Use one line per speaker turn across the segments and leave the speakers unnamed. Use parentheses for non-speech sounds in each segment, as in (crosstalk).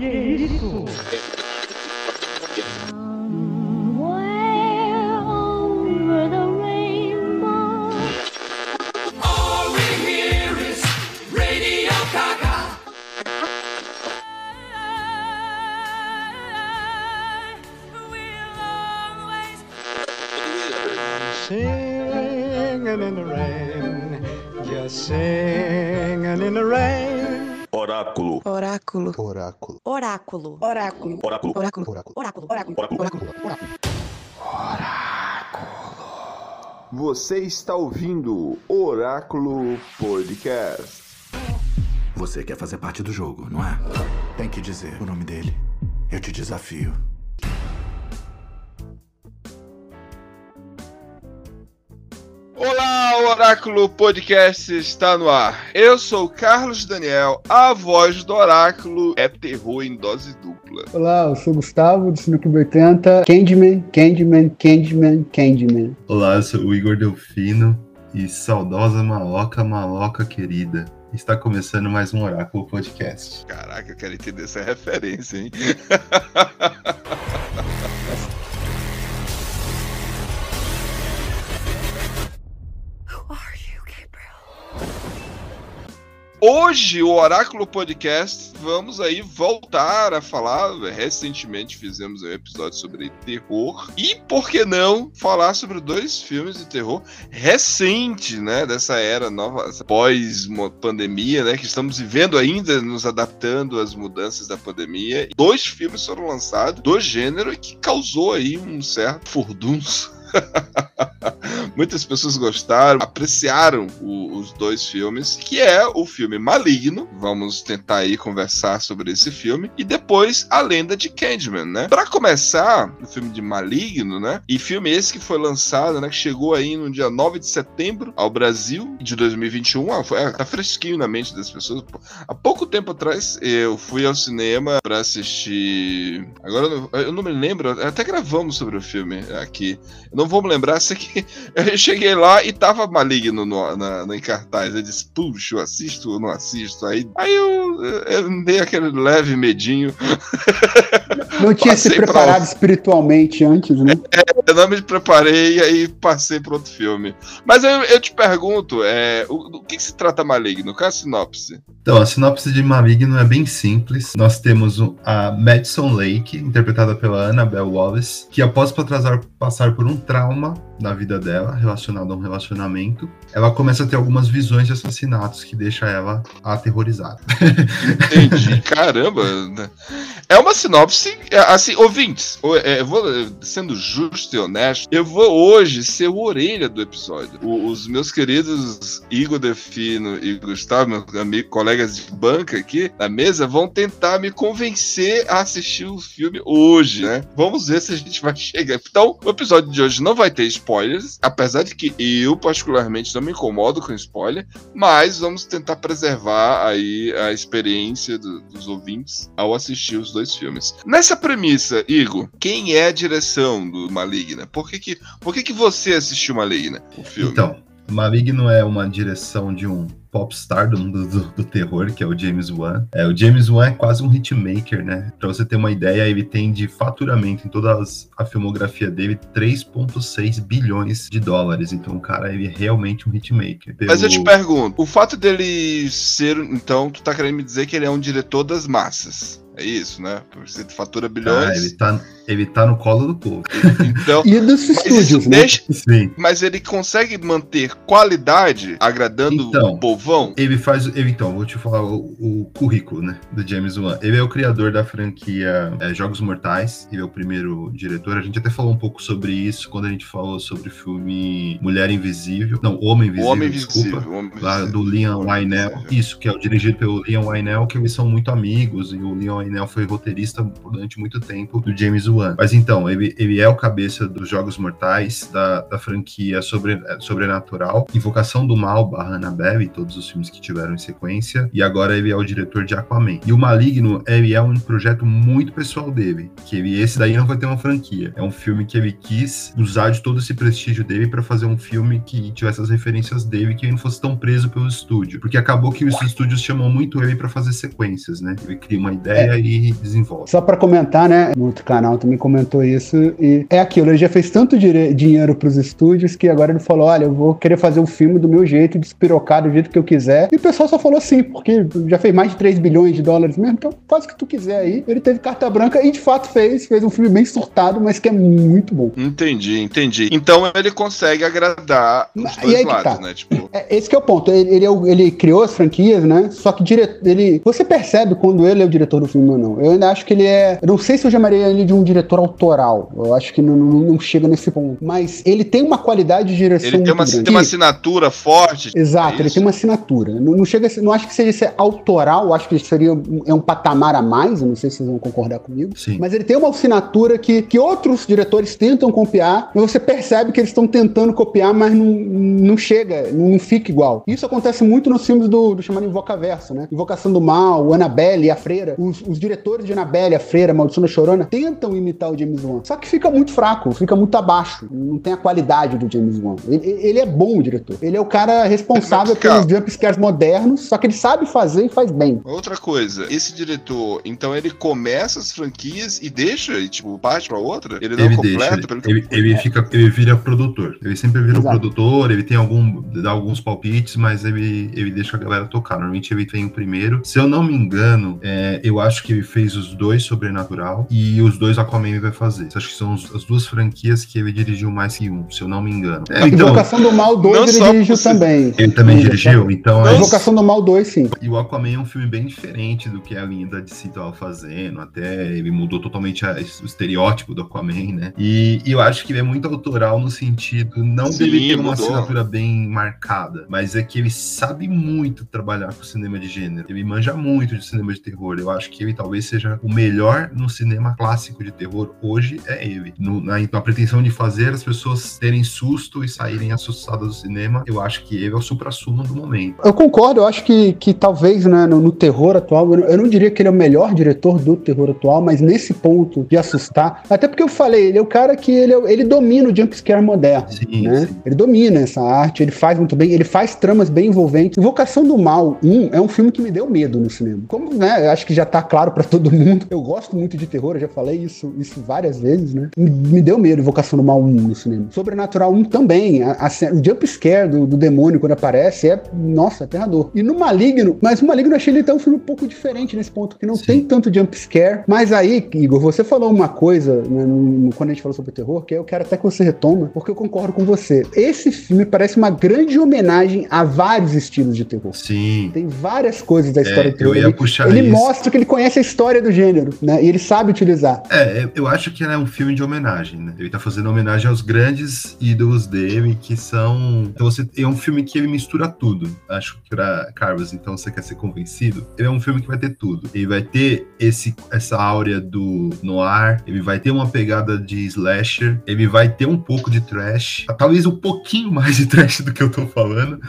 Que isso?
Oráculo.
Você está ouvindo Oráculo Podcast.
Você quer fazer parte do jogo, não é? Tem que dizer o nome dele. Eu te desafio.
Oráculo Podcast está no ar. Eu sou o Carlos Daniel, a voz do Oráculo é terror em dose dupla.
Olá, eu sou o Gustavo, do Cineclube 80. Candyman, Candyman, Candyman, Candyman.
Olá, eu sou o Igor Delfino e saudosa maloca, maloca querida. Está começando mais um Oráculo Podcast.
Caraca, eu quero entender essa referência, hein? (laughs) Hoje, o Oráculo Podcast, vamos aí voltar a falar. Recentemente fizemos um episódio sobre terror. E por que não falar sobre dois filmes de terror recente, né? Dessa era nova, pós-pandemia, né? Que estamos vivendo ainda, nos adaptando às mudanças da pandemia. Dois filmes foram lançados do gênero que causou aí um certo furdunço. (laughs) Muitas pessoas gostaram, apreciaram o, os dois filmes, que é o filme Maligno. Vamos tentar aí conversar sobre esse filme e depois A Lenda de Candyman, né? Para começar, o filme de Maligno, né? E filme esse que foi lançado, né, que chegou aí no dia 9 de setembro ao Brasil de 2021. Ah, foi, tá fresquinho na mente das pessoas. Há pouco tempo atrás eu fui ao cinema para assistir. Agora eu não, eu não me lembro, até gravamos sobre o filme aqui. Eu não vou me lembrar, (laughs) sei que eu cheguei lá e tava maligno no, na, na, em cartaz. Eu disse, puxa, eu assisto ou não assisto? Aí, aí eu, eu dei aquele leve medinho.
Não tinha se preparado espiritualmente antes, né?
É, eu não me preparei e aí passei para outro filme. Mas eu, eu te pergunto, é, o, o que se trata Maligno? Qual é a sinopse?
Então, a sinopse de Maligno é bem simples. Nós temos a Madison Lake, interpretada pela Annabelle Wallace, que após passar por um trauma na vida dela, relacionado a um relacionamento, ela começa a ter algumas visões de assassinatos que deixa ela aterrorizada.
Entendi, (laughs) caramba. É uma sinopse, assim, ouvintes, eu vou, sendo justo e honesto, eu vou hoje ser o orelha do episódio. os meus queridos Igor Defino e Gustavo, meus amigos, colegas de banca aqui na mesa, vão tentar me convencer a assistir o filme hoje, né? Vamos ver se a gente vai chegar. Então, o episódio de hoje não vai ter spoilers, apesar de que eu, particularmente, não me incomodo com spoiler, mas vamos tentar preservar aí a experiência do, dos ouvintes ao assistir os dois filmes. Nessa premissa, Igor, quem é a direção do Maligna? Por que que, por que, que você assistiu Maligna, o filme?
Então, Maligno é uma direção de um popstar do mundo do, do, terror, que é o James Wan. É, o James Wan é quase um hitmaker, né? Pra você ter uma ideia, ele tem de faturamento em toda a filmografia dele 3,6 bilhões de dólares. Então o cara ele é realmente um hitmaker.
Pelo... Mas eu te pergunto, o fato dele ser, então, tu tá querendo me dizer que ele é um diretor das massas? É isso, né? Você fatura bilhões.
Ah, ele tá, ele tá no colo do povo.
Então, (laughs)
e dos estúdios, né?
Deixa, Sim. Mas ele consegue manter qualidade agradando então, o povão?
Ele faz. Ele, então, vou te falar o, o, currículo, né? Do James Wan. Ele é o criador da franquia é, Jogos Mortais. Ele é o primeiro diretor. A gente até falou um pouco sobre isso quando a gente falou sobre o filme Mulher Invisível. Não, Homem Invisível.
Homem
desculpa.
Invisível. Homem
lá do Liam Wynell. Isso, que é o dirigido pelo Liam Wynell, que eles são muito amigos. E o Liam Wynell foi roteirista durante muito tempo do James Wan. Mas então, ele, ele é o cabeça dos Jogos Mortais, da, da franquia sobre, Sobrenatural, Invocação do Mal, barra Annabelle, todos os filmes que tiveram em sequência, e agora ele é o diretor de Aquaman. E o Maligno, ele é um projeto muito pessoal dele, que ele, esse daí não vai ter uma franquia. É um filme que ele quis usar de todo esse prestígio dele para fazer um filme que tivesse as referências dele, que ele não fosse tão preso pelo estúdio. Porque acabou que os estúdios chamam muito ele para fazer sequências, né? Ele cria uma ideia
é,
e desenvolve.
Só pra comentar, né? No outro canal também comentou isso. E é aquilo, ele já fez tanto dinheiro pros estúdios que agora ele falou: olha, eu vou querer fazer o filme do meu jeito, despirocar do jeito que eu quiser. E o pessoal só falou sim, porque já fez mais de 3 bilhões de dólares mesmo, então faz o que tu quiser aí. Ele teve carta branca e de fato fez, fez um filme bem surtado, mas que é muito bom.
Entendi, entendi. Então ele consegue agradar os
E
dois lados,
tá.
né? Tipo,
É, esse que é o ponto. Ele, ele, é ele criou as franquias, né? Só que dire... ele. Você percebe quando ele é o diretor do filme ou não. Eu ainda acho que ele é. Eu não sei se eu chamaria ele de um diretor autoral. Eu acho que não, não, não chega nesse ponto. Mas ele tem uma qualidade de direção.
ele tem uma,
grande.
tem uma assinatura forte.
Exato,
é
ele tem uma assinatura. Não, não chega não acho que seja ser autoral, acho que seria um, é um patamar a mais, eu não sei se vocês vão concordar comigo.
Sim.
Mas ele tem uma assinatura que, que outros diretores tentam copiar, mas você percebe que eles estão tentando copiar, mas não, não chega, não fica igual. Isso acontece muito nos filmes do, do chamado Invocaverso, né? Invocação do Mal, Annabelle e a Freira. Os, os diretores de Annabelle, a Freira, Maldição da Chorona, tentam imitar o James Wan. Só que fica muito fraco, fica muito abaixo. Não tem a qualidade do James Wan. Ele, ele é bom, o diretor. Ele é o cara responsável (laughs)
Mas, cara-
pelos jumpscares modernos, só que ele sabe fazer e faz bem.
Outra coisa, esse diretor, então ele começa as franquias e deixa, e, tipo, parte pra outra? Ele não
Ele
completa?
deixa, ele,
eu-
ele fica, ele vira produtor. Ele sempre vira
Exato.
produtor, ele tem algum, dá alguns palpites, mas ele, ele deixa a galera tocar. Normalmente ele vem o primeiro. Se eu não me engano, é, eu acho que ele fez os dois Sobrenatural e os dois Aquaman ele vai fazer. Acho que são os- as duas franquias que ele dirigiu mais que um, se eu não me engano. É, então,
Invocação do Mal 2
não
ele dirigiu
você-
também.
ele também
Sim,
dirigiu, então
A
é
Invocação do Mal 2, sim.
E o Aquaman é um filme bem diferente do que a linha da DC tava fazendo. Até ele mudou totalmente a- o estereótipo do Aquaman, né? E, e eu acho que ele é muito autoral no sentido, não
Sim,
dele ter uma
mudou.
assinatura bem marcada, mas é que ele sabe muito trabalhar com cinema de gênero. Ele manja muito de cinema de terror. Eu acho que ele talvez seja o melhor no cinema clássico de terror. Hoje é ele. No- na, na pretensão de fazer as pessoas terem susto e saírem assustadas do cinema, eu acho que ele é o supra-sumo do momento.
Eu concordo, eu acho que, que talvez né, no, no terror atual, eu não, eu não diria que ele é o melhor diretor do terror atual, mas nesse ponto de assustar, até porque eu falei, ele é o cara que ele, ele domina o jumpscare moderno.
Sim,
né?
sim.
Ele domina essa arte, ele faz muito bem, ele faz tramas bem envolventes. Invocação do Mal 1 é um filme que me deu medo no cinema. Como, né, eu acho que já tá claro pra todo mundo, eu gosto muito de terror, eu já falei isso, isso várias vezes, né? Me, deu medo Invocação do Mal 1 no cinema. Sobrenatural 1 também, a, a, o jumpscare do, do demônio quando aparece é, nossa, aterrador. E no Maligno, mas o Maligno eu achei ele até um filme um pouco diferente nesse ponto, que não
Sim.
tem tanto jumpscare, mas aí, Igor, você falou uma coisa né, no- no- quando a gente falou sobre terror, que eu quero até que você retoma, porque eu concordo com você. Esse filme parece uma grande homenagem a vários estilos de terror.
Sim.
Tem várias coisas da história
É,
do terror.
eu ia
Ele,
puxar
ele
isso.
mostra que ele conhece a história do gênero, né? E ele sabe utilizar.
É, eu acho que é um filme de homenagem, né? Ele tá fazendo homenagem aos grandes ídolos dele, que são. Então você é um filme que ele mistura tudo. Acho que pra Carlos, então você quer ser convencido? Ele é um filme que vai ter tudo. Ele vai ter esse, essa áurea do noir, ele vai ter uma pegada de slasher, ele vai ter um pouco de trash, talvez um pouquinho mais de trash do que eu tô falando.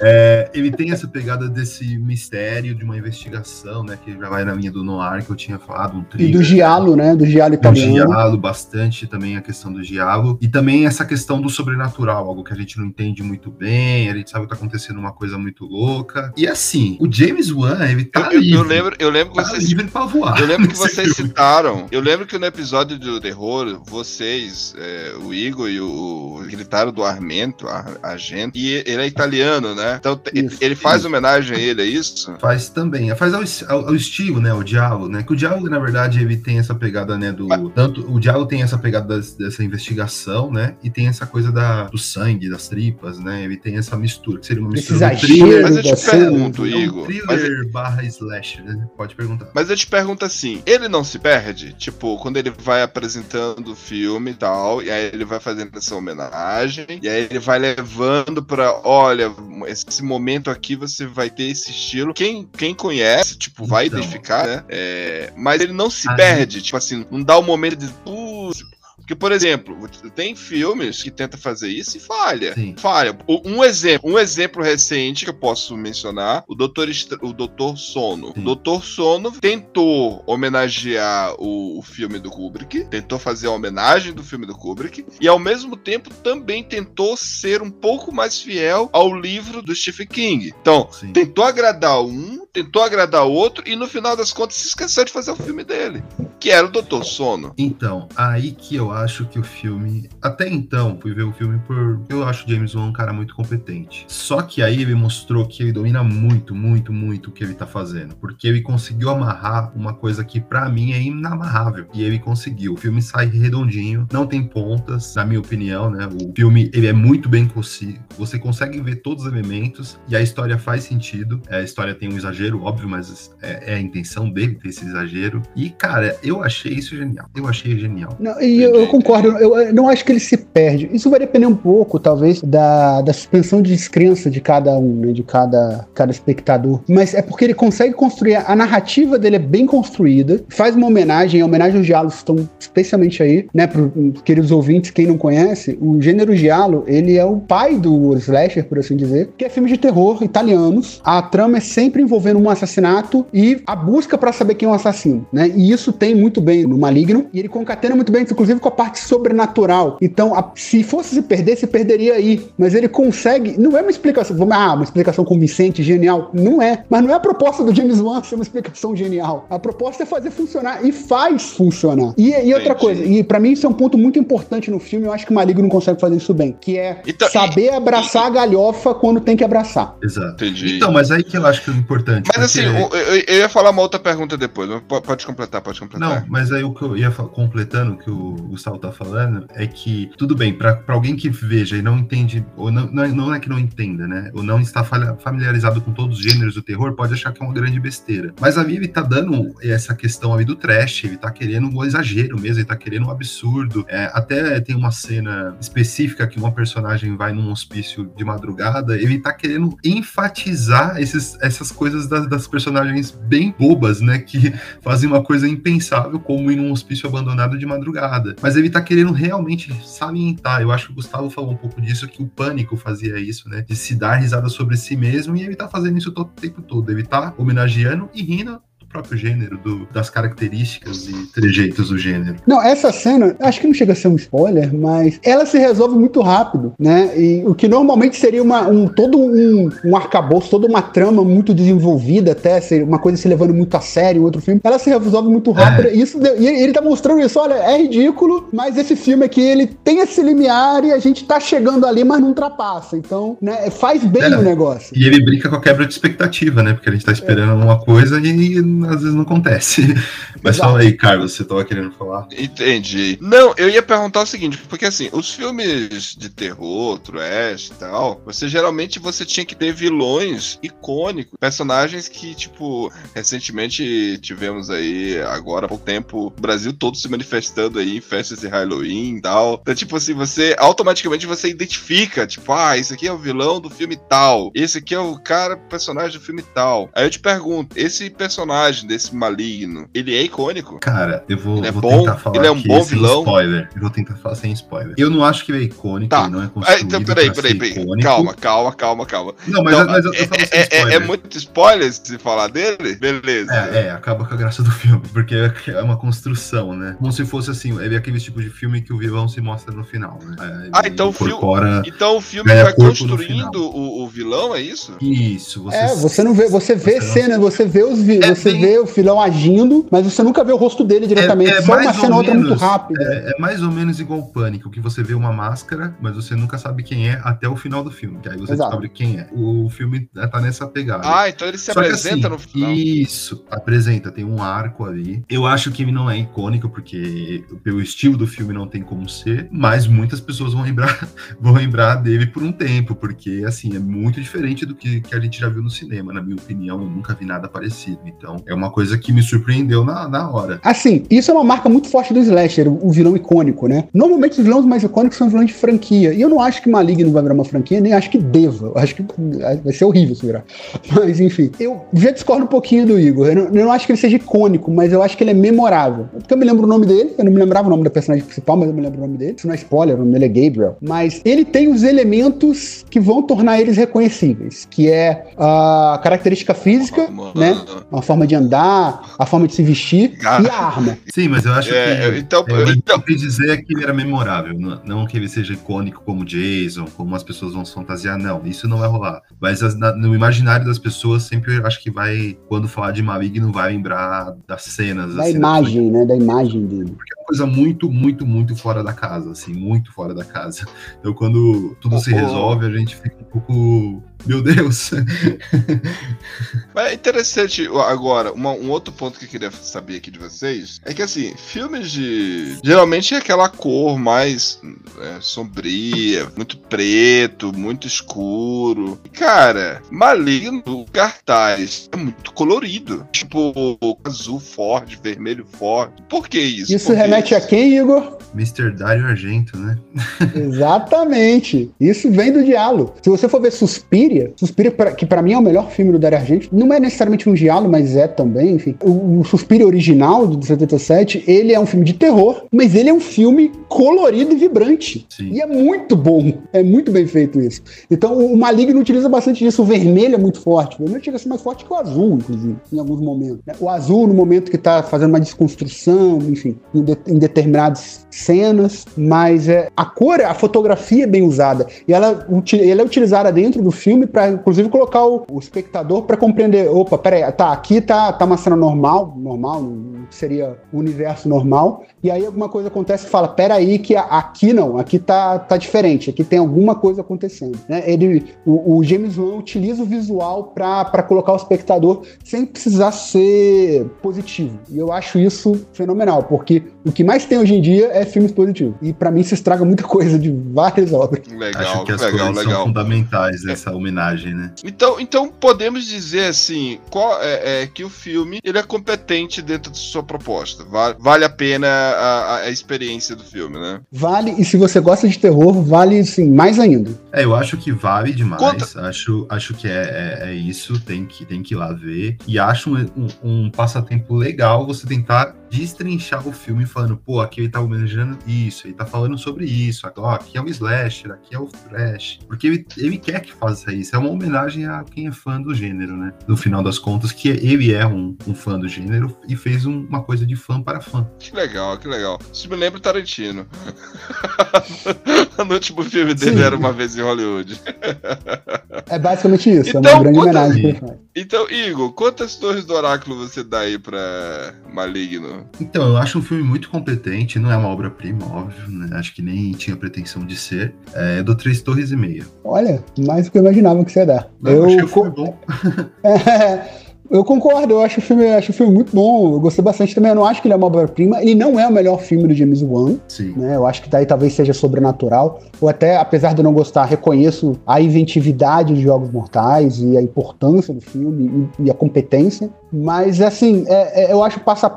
É, ele tem essa pegada desse mistério, de uma investigação, né? Que já vai na linha do noir que eu tinha falado, um
E
thriller.
do giallo, né? Do giallo
Do
italiano.
giallo, bastante também a questão do giallo. E também essa questão do sobrenatural, algo que a gente não entende muito bem, a gente sabe que tá acontecendo uma coisa muito louca. E assim, o James Wan, ele tá
Eu, eu-
livre.
eu lembro, eu lembro que
tá
vocês
livre pra voar.
Eu lembro que (laughs) vocês
filme.
citaram. Eu lembro que no episódio do terror, vocês, é, o Igor e o, gritaram do Armento, a, a gente, e ele é italiano, né? Então
Isso,
ele faz
isso.
homenagem a ele, é isso?
Faz também, faz ao, ao- ao estilo, né, o diálogo, né, que o diálogo, na verdade, ele tem essa pegada, né, do, tanto, o diálogo tem essa pegada das- dessa investigação, né, e tem essa coisa da, do sangue, das tripas, né, ele tem essa mistura, que seria uma
Esse
mistura do
exagero
thriller,
Mas eu te pergunto,
é um
Igor. Mas,
thriller barra slash, né, pode perguntar.
mas eu te pergunto assim, ele não se perde? Tipo, quando ele vai apresentando o filme e tal, e aí ele vai fazendo essa homenagem, e aí ele vai levando pra, olha, esse momento aqui você vai ter esse estilo. Quem, quem conhece, tipo, vai
Então.
identificar, né? É, mas ele não se
Aí-
perde, tipo assim, não dá o momento de. "Putz", Porque, por exemplo, tem filmes que tentam fazer isso e falha.
Sim.
Falha. Um exemplo, um exemplo recente que eu posso mencionar, o Doutor, Estra- o Doutor Sono.
Sim.
O Doutor Sono tentou homenagear o, o filme do Kubrick, tentou fazer a homenagem do filme do Kubrick, e ao mesmo tempo também tentou ser um pouco mais fiel ao livro do Stephen King. Então,
Sim.
tentou agradar um, tentou agradar o outro e no final das contas se esqueceu de fazer o filme dele, que era o Doutor Sono.
Então, aí que eu acho que o filme. Até então, fui ver o filme por. Eu acho James Wan um cara muito competente. Só que aí ele mostrou que ele domina muito, muito, muito o que ele tá fazendo. Porque ele conseguiu amarrar uma coisa que para mim é inamarrável. E ele conseguiu. O filme sai redondinho, não tem pontas, na minha opinião, né? O filme ele é muito bem conseguido. Você consegue ver todos os elementos e a história faz sentido. A história tem um exagero, óbvio, mas é, é a intenção dele ter esse exagero. E, cara, eu achei isso genial. Eu achei genial.
Não, e eu, eu concordo, eu, eu não acho que ele se perde. Isso vai depender um pouco, talvez, da, da suspensão de descrença de cada um, né, de cada, cada espectador. Mas é porque ele consegue construir, a narrativa dele é bem construída, faz uma homenagem, a homenagem aos diálogos estão especialmente aí, né, para queridos ouvintes, quem não conhece, o gênero giallo, ele é o pai do slasher, por assim dizer, que é filme de terror italianos. A trama é sempre envolvendo um assassinato e a busca para saber quem é o assassino, né? E isso tem muito bem no Maligno, e ele concatena muito bem, inclusive com a parte sobrenatural. Então, a, se fosse se perder, se perderia aí. Mas ele consegue, não é uma explicação, vamos, ah, uma explicação convincente, genial. Não é. Mas não é a proposta do James Wan ser uma explicação genial. A proposta é fazer funcionar e faz funcionar. E, e outra coisa, e para mim isso é um ponto muito importante no filme, eu acho que o Maligno não consegue fazer isso bem, que é
Então,
saber
e-
abraçar a galhofa quando tem que abraçar.
Exato.
Entendi.
Então, mas aí que eu acho que é importante.
Mas assim,
porque-
eu, eu ia falar uma outra pergunta depois. Pode completar, pode
Não,
completar.
mas aí o que eu ia completando o que o Gustavo tá falando é que, tudo bem, pra pra alguém que veja e não entende, ou não, não, é- não é que não entenda, né? Ou não está familiarizado com todos os gêneros do terror, pode achar que é uma grande besteira. Mas ali ele tá dando essa questão ali do trash, ele tá querendo um exagero mesmo, ele tá querendo um absurdo. É, até tem uma cena específica que uma personagem vai num hospício de madrugada, ele tá querendo enfatizar esses, essas coisas das, das personagens bem bobas, né? Que fazem uma coisa impensável, como ir num hospício abandonado de madrugada. Mas ele tá querendo realmente salientar. Eu acho que o Gustavo falou um pouco disso, que o Pânico fazia isso, né? De se dar risada sobre si mesmo, e ele tá fazendo isso todo o tempo todo. Ele tá homenageando e rindo do próprio gênero, do- das características e trejeitos do gênero.
Não, essa cena, acho que não chega a ser um spoiler, mas ela se resolve muito rápido, né? E o que normalmente seria uma, um, todo um, um arcabouço, toda uma trama muito desenvolvida, até ser uma coisa se levando muito a sério em outro filme, ela se resolve muito rápido. E, isso, e ele tá mostrando isso, olha, é ridículo, mas esse filme aqui, ele tem esse limiar e a gente tá chegando ali, mas não ultrapassa. Então, né, faz bem
É.
o negócio.
E ele brinca com a quebra de expectativa, né? Porque a gente tá esperando uma coisa e, às vezes não acontece. (laughs) Mas
Exato.
fala aí, Carlos, você tava querendo falar?
Entendi. Não, eu ia perguntar o seguinte, porque assim, os filmes de terror, trash e tal, você geralmente você tinha que ter vilões icônicos, personagens que, tipo, recentemente tivemos aí, agora há pouco tempo, o Brasil todo se manifestando aí em festas de Halloween e tal. Então, tipo assim, você automaticamente você identifica, tipo, ah, esse aqui é o vilão do filme tal, esse aqui é o cara, personagem do filme tal. Aí eu te pergunto, esse personagem desse maligno, ele é icônico?
Cara, eu vou,
Ele é
vou
bom?
tentar falar
Ele é um
aqui
bom
sem
vilão?
spoiler. Eu vou tentar falar sem spoiler. Eu não acho que ele é icônico,
Tá.
ele não é
Ah,
construído
então, peraí, peraí, peraí.
icônico.
Calma, calma, calma, calma.
Não, mas,
Então,
mas eu, eu
é,
falo sem
é- é-
spoiler.
é muito spoiler se falar dele? Beleza.
É, é, acaba com a graça do filme, porque é uma construção, né? Como se fosse assim, ele é aquele tipo de filme que o vilão se mostra no final, né? É, ele
Ah, então o filme-
incorpora...
Então o filme vai construindo o, o vilão, é isso?
Isso, você...
É, você não vê, você vê
você não-
cena, você vê os vi-
É
você vê o filão agindo, mas você nunca vê o rosto dele diretamente.
É- é
Só
mais
uma
ou
cena ou outra muito
menos,
rápida.
É, é mais ou menos igual o Pânico, que você vê uma máscara, mas você nunca sabe quem é até o final do filme, que aí você
Exato.
descobre quem é. O filme tá nessa pegada.
Ah, então ele se
Só
apresenta
assim,
no final.
Isso, apresenta, tem um arco ali. Eu acho que ele não é icônico, porque pelo estilo do filme não tem como ser, mas muitas pessoas vão lembrar, (laughs) vão lembrar dele por um tempo, porque assim, é muito diferente do que, que a gente já viu no cinema, na minha opinião, eu nunca vi nada parecido. Então, é uma coisa que me surpreendeu na, na hora.
Assim, isso é uma marca muito forte do slasher, o vilão icônico, né? Normalmente os vilões mais icônicos são vilões de franquia. E eu não acho que Maligno vai virar uma franquia, nem acho que deva. Eu acho que vai ser horrível se virar. (laughs) Mas, enfim, eu já discordo um pouquinho do Igor. Eu não, eu não acho que ele seja icônico, mas eu acho que ele é memorável. Porque eu me lembro o nome dele, eu não me lembrava o nome da personagem principal, mas eu me lembro o nome dele. Isso não é spoiler, o nome dele é Gabriel. Mas ele tem os elementos que vão tornar eles reconhecíveis, que é a característica física,
Mano,
né? uma forma de andar, a forma de se vestir
Ah.
e a arma.
Sim, mas eu acho
É,
que.
então,
eu,
então-
eu quis dizer que ele era memorável, não, não que ele seja icônico como Jason, como as pessoas vão se fantasiar, não, isso não vai rolar. Mas as- na- no imaginário das pessoas, sempre eu acho que vai, quando falar de Maligno, vai lembrar das cenas.
Da
assim,
imagem, né? Da imagem dele.
Porque é uma coisa muito, muito, muito fora da casa, assim, muito fora da casa. Então, quando tudo se
Oh, oh.
resolve, a gente fica um pouco. Meu Deus!
Mas é interessante agora, uma- um outro ponto que eu queria saber aqui de vocês é que assim, filmes de. Geralmente é aquela cor mais é, sombria, muito preto, muito escuro. Cara, Maligno, o cartaz é muito colorido. Tipo, azul forte, vermelho forte. Por que isso?
Isso
Por
remete a
isso?
quem, Igor?
Mr. Dario Argento, né?
Exatamente. Isso vem do diálogo. Se você for ver Suspiria, Suspiria, pra- que pra mim é o melhor filme do Dario Argento, não é necessariamente um diálogo, mas é também, enfim. O, o Suspiria original, de 77, ele é um filme de terror, mas ele é um filme colorido e vibrante.
Sim.
E é muito bom. É muito bem feito isso. Então, o Maligno utiliza bastante disso. O vermelho é muito forte. O vermelho chega a ser mais forte que o azul, inclusive, em alguns momentos. né? O azul, no momento que tá fazendo uma desconstrução, enfim, em, de- em determinadas cenas. Mas é, a cor, a fotografia é bem usada. E ela, ela é utilizada dentro do filme para, inclusive, colocar o, o espectador para compreender. Opa, peraí, tá, aqui tá, tá uma cena normal, normal, não seria o universo normal. E aí alguma coisa acontece e fala, peraí, que aqui não, aqui tá, tá diferente, aqui tem alguma coisa acontecendo. né? Ele, o, o James Wan utiliza o visual para colocar o espectador sem precisar ser positivo. E eu acho isso fenomenal, porque o que mais tem hoje em dia é filmes positivos. E para mim se estraga muita coisa de várias obras. (laughs)
Legal,
Acho que as
legal,
cores
legal.
são fundamentais dessa homenagem, né?
Então, então podemos dizer assim, qual é, é que o filme ele é competente dentro de sua proposta. Vale, vale a pena a, a- a experiência do filme, né?
Vale, e se você gosta de terror, vale sim, mais ainda.
É, eu acho que vale demais.
Conta-
Acho, acho que é, é, é isso, tem que, tem que ir lá ver. E acho um, um- um passatempo legal você tentar destrinchar o filme falando, pô, aqui ele tá homenageando isso, ele tá falando sobre isso, ó, aqui é o slasher, aqui é o trash. Porque ele, ele quer que faça isso. É uma homenagem a quem é fã do gênero, né? No final das contas, que ele é um, um fã do gênero e fez um- uma coisa de fã para fã.
Que legal, que legal. Isso me lembra o Tarantino. (laughs) no último filme dele
Sim.
era uma vez em Hollywood. (laughs)
É basicamente isso, é
Então,
uma grande
conta-
homenagem.
Então, Igor, quantas torres do oráculo você dá aí pra Maligno?
Então, eu acho um filme muito competente, não é uma obra-prima, óbvio, né? Acho que nem tinha pretensão de ser. É, eu dou três torres e meia.
Olha, mais do que eu imaginava que você ia dar.
Eu, achei o
co-
filme bom. (laughs)
É, eu concordo, eu acho o filme, acho o filme muito bom. Eu gostei bastante também. Eu não acho que ele é uma obra-prima. Ele não é o melhor filme do James Wan,
Sim.
né? Eu acho que daí talvez seja sobrenatural. Ou até, apesar de eu não gostar, reconheço a inventividade de Jogos Mortais e a importância do filme e, e a competência. Mas assim, é- é- eu acho passa.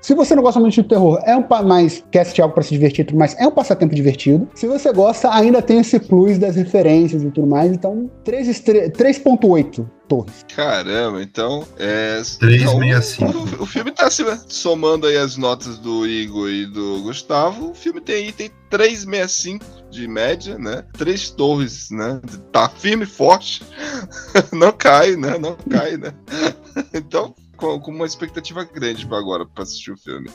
Se você não gosta muito de terror, é um mais quer assistir algo pra se divertir tudo mais, é um passatempo divertido. Se você gosta, ainda tem esse plus das referências e tudo mais. Então, 3 estre- 3.8 torres.
Caramba, então. É,
365.
então, o, o filme tá se somando aí as notas do Igor e do Gustavo. O filme tem item 365 de média, né? Três torres, né? Tá firme e forte. (laughs) Não cai, né? Não cai, né? (laughs) Então, com, com uma expectativa grande pra agora pra assistir o filme.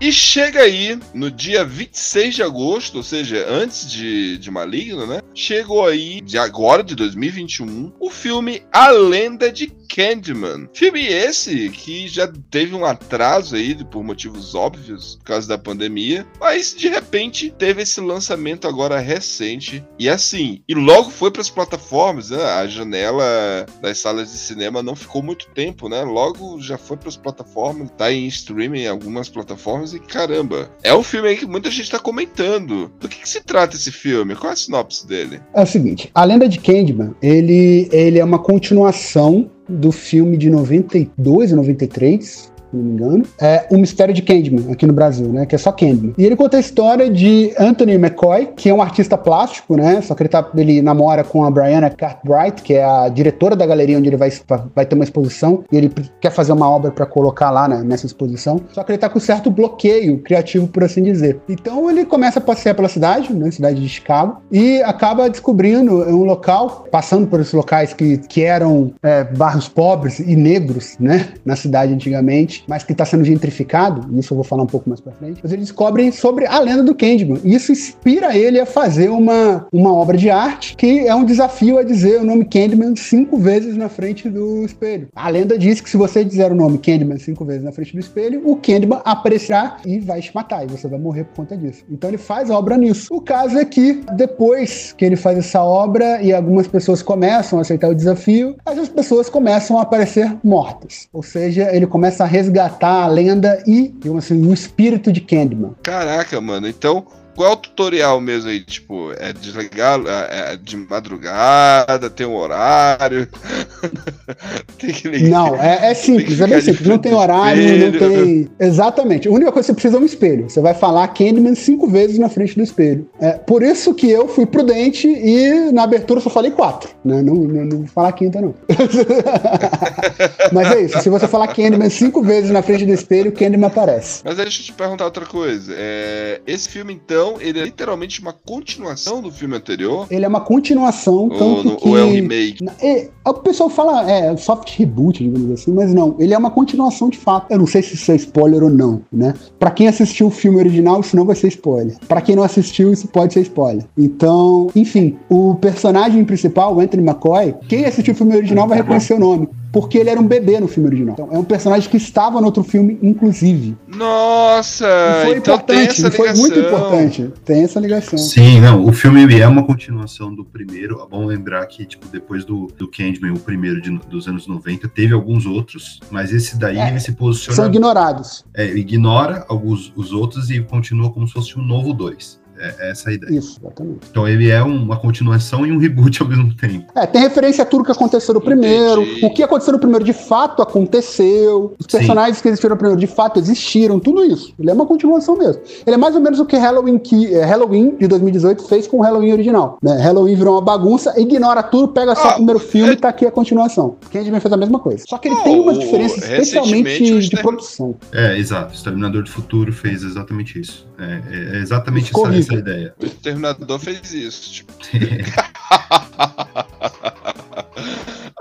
E chega aí no dia 26 de agosto, ou seja, antes de, de Maligno, né? Chegou aí, de agora, de 2021, o filme A Lenda de Candyman. Filme esse que já teve um atraso aí por motivos óbvios, por causa da pandemia, mas de repente teve esse lançamento agora recente. E assim, e logo foi para as plataformas, né? A janela das salas de cinema não ficou muito tempo, né? Logo já foi para as plataformas, tá em streaming em algumas plataformas e caramba, é um filme aí que muita gente tá comentando. Do que, que se trata esse filme? Qual é a sinopse dele?
É o seguinte, a lenda de Candyman, ele, ele é uma continuação do filme de 92 e 93, se não me engano, é O Mistério de Candyman, aqui no Brasil, né? Que é só Candyman. E ele conta a história de Anthony McCoy, que é um artista plástico, né? Só que ele, tá, ele namora com a Brianna Cartwright, que é a diretora da galeria onde ele vai, vai ter uma exposição, e ele quer fazer uma obra para colocar lá né, nessa exposição. Só que ele tá com certo bloqueio criativo, por assim dizer. Então ele começa a passear pela cidade, né? Cidade de Chicago, e acaba descobrindo um local, passando por esses locais que, que eram é, bairros pobres e negros, né? Na cidade antigamente, mas que está sendo gentrificado, isso eu vou falar um pouco mais pra frente. Mas eles descobrem sobre a lenda do Candyman. E isso inspira ele a fazer uma, uma obra de arte que é um desafio a dizer o nome Candyman cinco vezes na frente do espelho. A lenda diz que se você dizer o nome Candyman cinco vezes na frente do espelho, o Candyman aparecerá e vai te matar, e você vai morrer por conta disso. Então ele faz a obra nisso. O caso é que depois que ele faz essa obra e algumas pessoas começam a aceitar o desafio, essas pessoas começam a aparecer mortas. Ou seja, ele começa a resgatar a lenda e, digamos assim, o espírito de Candyman.
Caraca, mano. Então, qual é o tutorial mesmo aí? Tipo, é desligar é, é de madrugada, tem um horário. (laughs)
tem que ligar, Não, é, é simples, é bem simples. Não tem horário, espelho. não tem. Exatamente. A única coisa que você precisa é um espelho. Você vai falar Candyman cinco vezes na frente do espelho. É, por isso que eu fui prudente e na abertura só falei quatro. Né? Não, não, não vou falar quinta, não. (laughs) Mas é isso. Se você falar Candyman cinco vezes na frente do espelho, Candyman aparece.
Mas deixa eu te perguntar outra coisa. É, esse filme, então, então, ele é literalmente uma continuação do filme anterior?
Ele é uma continuação, tanto
ou,
que...
Ou é um remake?
É, o pessoal fala, é, soft reboot, digamos assim, mas não, ele é uma continuação de fato. Eu não sei se isso é spoiler ou não, né? Pra quem assistiu o filme original, isso não vai ser spoiler. Pra quem não assistiu, isso pode ser spoiler. Então, enfim, o personagem principal, o Anthony McCoy, quem assistiu o filme original vai reconhecer o nome porque ele era um bebê no filme original. Então, é um personagem que estava no outro filme, inclusive.
Nossa!
E foi então importante, foi muito importante. Tem essa ligação.
Sim, não, o filme é uma continuação do primeiro. É bom lembrar que, tipo, depois do, do Candyman, o primeiro de, dos anos 90, teve alguns outros, mas esse daí é, ele se posiciona.
São ignorados.
É, ignora alguns os outros e continua como se fosse um novo dois. É, é essa a ideia.
Isso, exatamente.
Então ele é uma continuação e um reboot ao mesmo tempo.
É, tem referência a tudo que aconteceu no primeiro. Entendi. O que aconteceu no primeiro de fato aconteceu. Os personagens Sim. que existiram no primeiro de fato existiram. Tudo isso. Ele é uma continuação mesmo. Ele é mais ou menos o que Halloween, que, é, Halloween de 2018 fez com o Halloween original. Né? Halloween virou uma bagunça, ignora tudo, pega só ah, o primeiro filme é... e tá aqui a continuação. Candyman fez a mesma coisa. Só que ele oh, tem umas diferenças especialmente de produção.
É, exato. O Exterminador do Futuro fez exatamente isso. É, é exatamente essa, essa, ideia.
O Exterminador fez isso. Tipo... (laughs)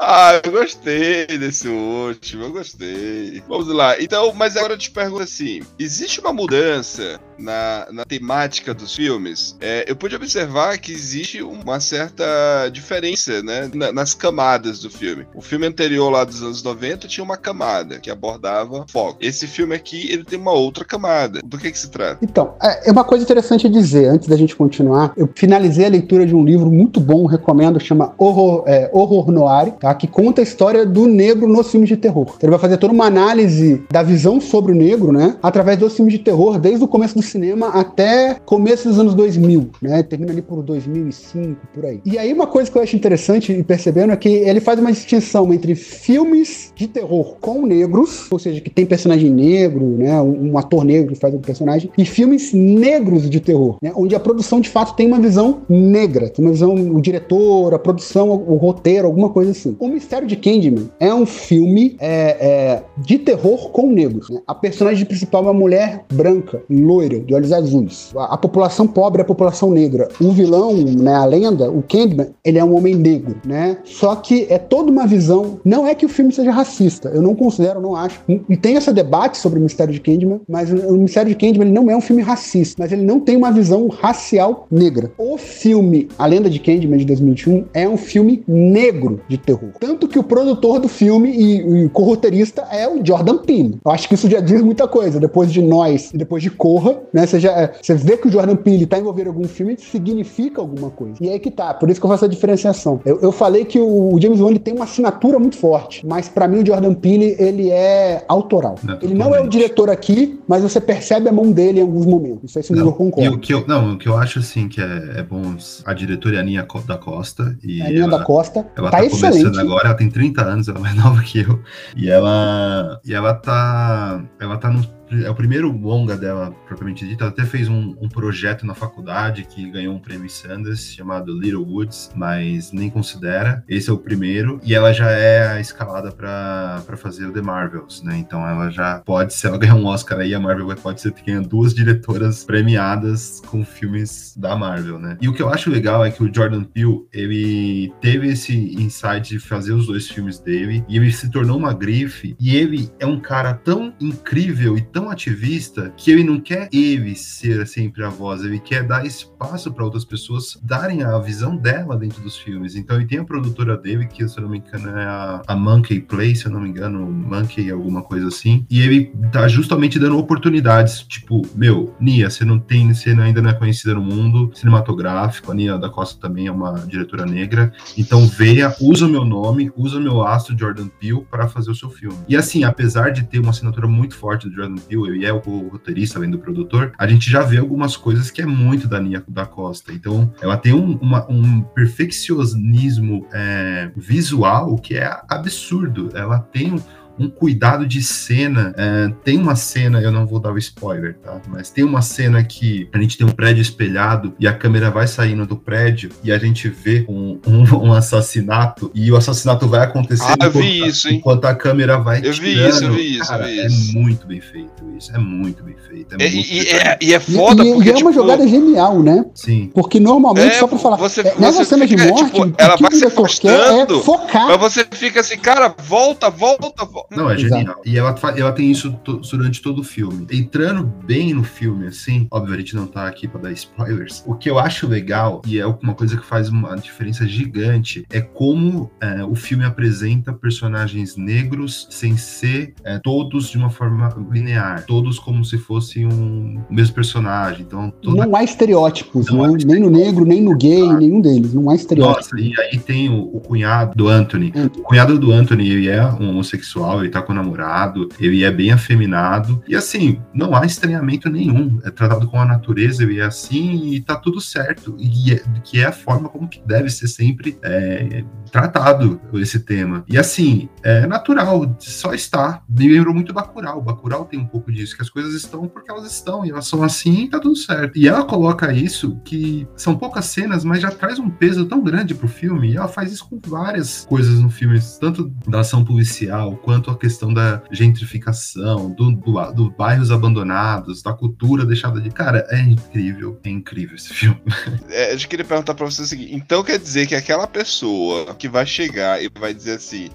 Ah, eu gostei desse último, eu gostei. Vamos lá. Então, mas agora eu te pergunto assim: existe uma mudança na, na temática dos filmes? É, eu pude observar que existe uma certa diferença, né, na, nas camadas do filme. O filme anterior lá dos anos 90 tinha uma camada que abordava foco. Esse filme aqui, ele tem uma outra camada. Do que que se trata?
Então, é, é uma coisa interessante a dizer, antes da gente continuar, eu finalizei a leitura de um livro muito bom, recomendo, chama Horror, é, Horror Noir, tá? Tá? que conta a história do negro nos filmes de terror. Então, ele vai fazer toda uma análise da visão sobre o negro, né? Através dos filmes de terror, desde o começo do cinema até começo dos anos 2000, né? Termina ali por 2005, por aí. E aí uma coisa que eu acho interessante e percebendo é que ele faz uma distinção entre filmes de terror com negros, ou seja, que tem personagem negro, né? Um, um ator negro que faz um personagem, e filmes negros de terror, né? Onde a produção de fato tem uma visão negra, tem uma visão, o diretor, a produção, o, o roteiro, alguma coisa assim. O Mistério de Candyman é um filme é, é, de terror com negros. Né? A personagem principal é uma mulher branca, loira, de olhos azuis. A, a, população pobre é a população negra. O vilão, né, a lenda, o Candyman, ele é um homem negro, né? Só que é toda uma visão. Não é que o filme seja racista, eu não considero, não acho. E tem esse debate sobre o Mistério de Candyman, mas o Mistério de Candyman ele não é um filme racista, mas ele não tem uma visão racial negra. O filme A Lenda de Candyman de 2021 é um filme negro de terror. Tanto que o produtor do filme e, o co-roteirista é o Jordan Peele. Eu acho que isso já diz muita coisa. Depois de Nós e depois de Corra, né? Você, já, você vê que o Jordan Peele tá envolvido em algum filme, significa alguma coisa. E aí que tá. Por isso que eu faço a diferenciação. Eu, eu falei que o, James Wan tem uma assinatura muito forte, mas para mim o Jordan Peele, ele é autoral. Não, ele não é o diretor aqui, mas você percebe a mão dele em alguns momentos. Isso aí sim eu concordo.
o que eu, não, o que eu acho, assim, que é, é bom... A diretora é a Aninha da Costa. E
a Aninha ela, da Costa ela tá, tá excelente
anos agora, ela tem 30 anos, ela é mais (laughs) nova que eu. E ela, e ela tá, ela tá no é o primeiro longa dela, propriamente dita. Ela até fez um, um, projeto na faculdade que ganhou um prêmio Sanders chamado Little Woods, mas nem considera. Esse é o primeiro. E ela já é escalada para fazer o The Marvels, né? Então ela já pode, se ela ganhar um Oscar aí, a Marvel pode ser que tenha duas diretoras premiadas com filmes da Marvel, né? E o que eu acho legal é que o Jordan Peele, ele teve esse insight de fazer os dois filmes dele e ele se tornou uma grife. E ele é um cara tão incrível e tão tão ativista que ele não quer ele ser sempre a voz, ele quer dar espaço para outras pessoas darem a visão dela dentro dos filmes. Então ele tem a produtora dele, que se eu não me engano é a, a Monkey Play, se eu não me engano, Monkey alguma coisa assim, e ele tá justamente dando oportunidades, tipo, meu, Nia, você não tem, você ainda não é conhecida no mundo cinematográfico, a Nia da Costa também é uma diretora negra, então veja, usa o meu nome, usa o meu astro Jordan Peele para fazer o seu filme. E assim, apesar de ter uma assinatura muito forte do Jordan viu, e é o roteirista, além do produtor, a gente já vê algumas coisas que é muito da Nia da Costa. Então, ela tem um, uma, um perfeccionismo é, visual que é absurdo. Ela tem um cuidado de cena. É, tem uma cena, eu não vou dar o spoiler, tá? Mas tem uma cena que a gente tem um prédio espelhado e a câmera vai saindo do prédio e a gente vê um, um, (laughs) um assassinato e o assassinato vai acontecer
ah, enquanto, isso,
enquanto, a câmera vai
eu vi tirando. isso, eu vi isso,
Cara,
eu vi
é isso. É muito bem feito isso, é muito bem feito. É
e,
muito
e, é, e, é, foda
e,
porque,
e é uma
tipo,
jogada genial, né?
Sim.
Porque normalmente,
é,
só pra falar,
você,
é, nessa
você
cena
fica,
de morte,
tipo, ela vai se
é
afastando,
focar.
mas você fica assim, cara, volta, volta, volta.
Não, é genial. E ela, ela tem isso durante todo o filme. Entrando bem no filme, assim, óbvio, a gente não tá aqui pra dar spoilers. O que eu acho legal, e é uma coisa que faz uma diferença gigante, é como é, o filme apresenta personagens negros sem ser é, todos de uma forma linear. Todos como se fossem um o mesmo personagem. Então, toda...
Não há estereótipos, não, não, nem no negro, nem no gay, ah. nenhum deles. Não há estereótipos.
Nossa, e aí tem o, o cunhado do Anthony. O cunhado do Anthony, ele é um homossexual, ele tá com o namorado, ele é bem afeminado. E assim, não há estranhamento nenhum. É tratado com a natureza, ele é assim e tá tudo certo. E é, que é a forma como que deve ser sempre é, tratado esse tema. E assim, é natural, só está. Me lembrou muito Bacurau. Bacurau tem um pouco disso, que as coisas estão porque elas estão, e elas são assim e tá tudo certo. E ela coloca isso, que são poucas cenas, mas já traz um peso tão grande pro filme, e ela faz isso com várias coisas no filme, tanto da ação policial, quanto a questão da gentrificação, do, do, do bairros abandonados, da cultura deixada de... Cara, é incrível, é incrível esse filme. (laughs)
É, eu queria perguntar pra você o seguinte, então quer dizer que aquela pessoa que vai chegar e vai dizer assim,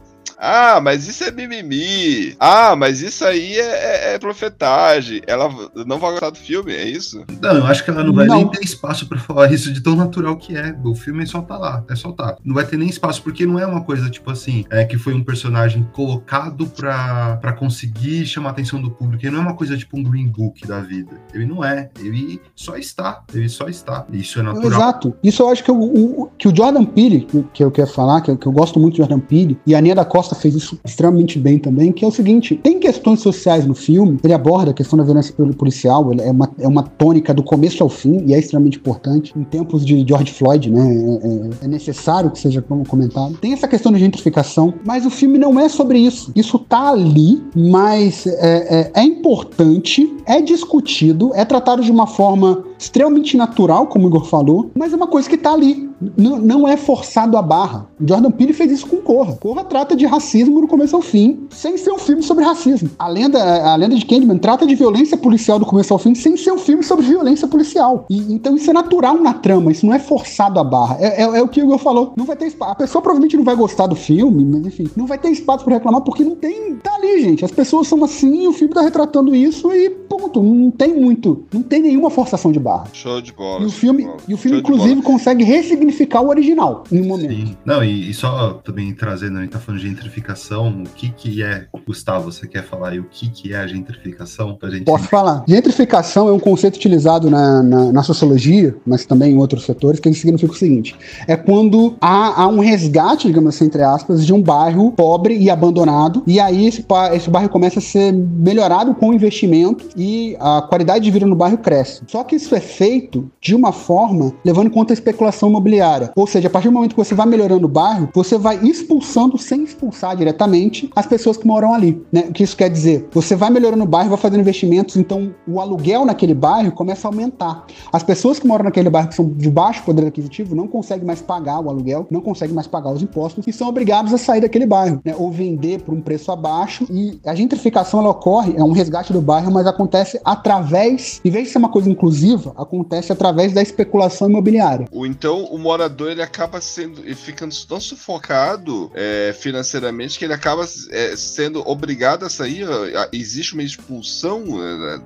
ah, mas isso é mimimi. Ah, mas isso aí é, é, é profetagem. Ela não vai gostar do filme, é isso?
Não, eu acho que ela não vai não. nem ter espaço para falar isso de tão natural que é. O filme só tá lá, é só tá. Não vai ter nem espaço, porque não é uma coisa tipo assim, é que foi um personagem colocado pra, pra conseguir chamar a atenção do público. Ele não é uma coisa tipo um Green Book da vida. Ele não é. Ele só está. Ele só está. Isso é natural.
Exato. Isso eu acho que o, o que o Jordan Peele, que, que eu quero falar, que, que eu gosto muito do Jordan Peele, e a Nia da Costa Costa fez isso extremamente bem também, que é o seguinte: tem questões sociais no filme, ele aborda a questão da violência policial, é uma, é uma tônica do começo ao fim, e é extremamente importante. Em tempos de George Floyd, né? É, é, é necessário que seja como comentado. Tem essa questão de gentrificação, mas o filme não é sobre isso. Isso tá ali, mas é, é, é importante, é discutido, é tratado de uma forma extremamente natural, como o Igor falou, mas é uma coisa que tá ali. N não é forçado a barra. Jordan Peele fez isso com Corra. Corra trata de racismo do começo ao fim, sem ser um filme sobre racismo. A lenda, a lenda de Candyman trata de violência policial do começo ao fim, sem ser um filme sobre violência policial. E, então isso é natural na trama, isso não é forçado a barra. É, é, é o que o Igor falou. Não vai ter espaço. A pessoa provavelmente não vai gostar do filme, mas enfim, não vai ter espaço para reclamar porque não tem. Tá ali, gente. As pessoas são assim, o filme tá retratando isso e ponto. Não tem muito. Não tem nenhuma forçação de barra.
Show de bola.
E o filme, e o filme inclusive, consegue ressignificar o original em um momento. Sim.
Não, e, e só também trazendo, a gente tá falando de gentrificação, o que que é, Gustavo, você quer falar aí o que que é a gentrificação? Pra gente...
Posso falar. Gentrificação é um conceito utilizado na, na, na, sociologia, mas também em outros setores, que significa o seguinte, é quando há, há um resgate, digamos assim, entre aspas, de um bairro pobre e abandonado, e aí esse, esse bairro começa a ser melhorado com investimento e a qualidade de vida no bairro cresce. Só que isso é feito de uma forma levando em conta a especulação imobiliária. Ou seja, a partir do momento que você vai melhorando o bairro, você vai expulsando sem expulsar diretamente as pessoas que moram ali. Né? O que isso quer dizer? Você vai melhorando o bairro, vai fazendo investimentos, então o aluguel naquele bairro começa a aumentar. As pessoas que moram naquele bairro que são de baixo poder aquisitivo não conseguem mais pagar o aluguel, não conseguem mais pagar os impostos e são obrigados a sair daquele bairro, né? ou vender por um preço abaixo. E a gentrificação ela ocorre, é um resgate do bairro, mas acontece através, em vez de ser uma coisa inclusiva, acontece através da especulação imobiliária.
Ou então o morador ele acaba sendo e ficando tão sufocado é, financeiramente que ele acaba é, sendo obrigado a sair. Existe uma expulsão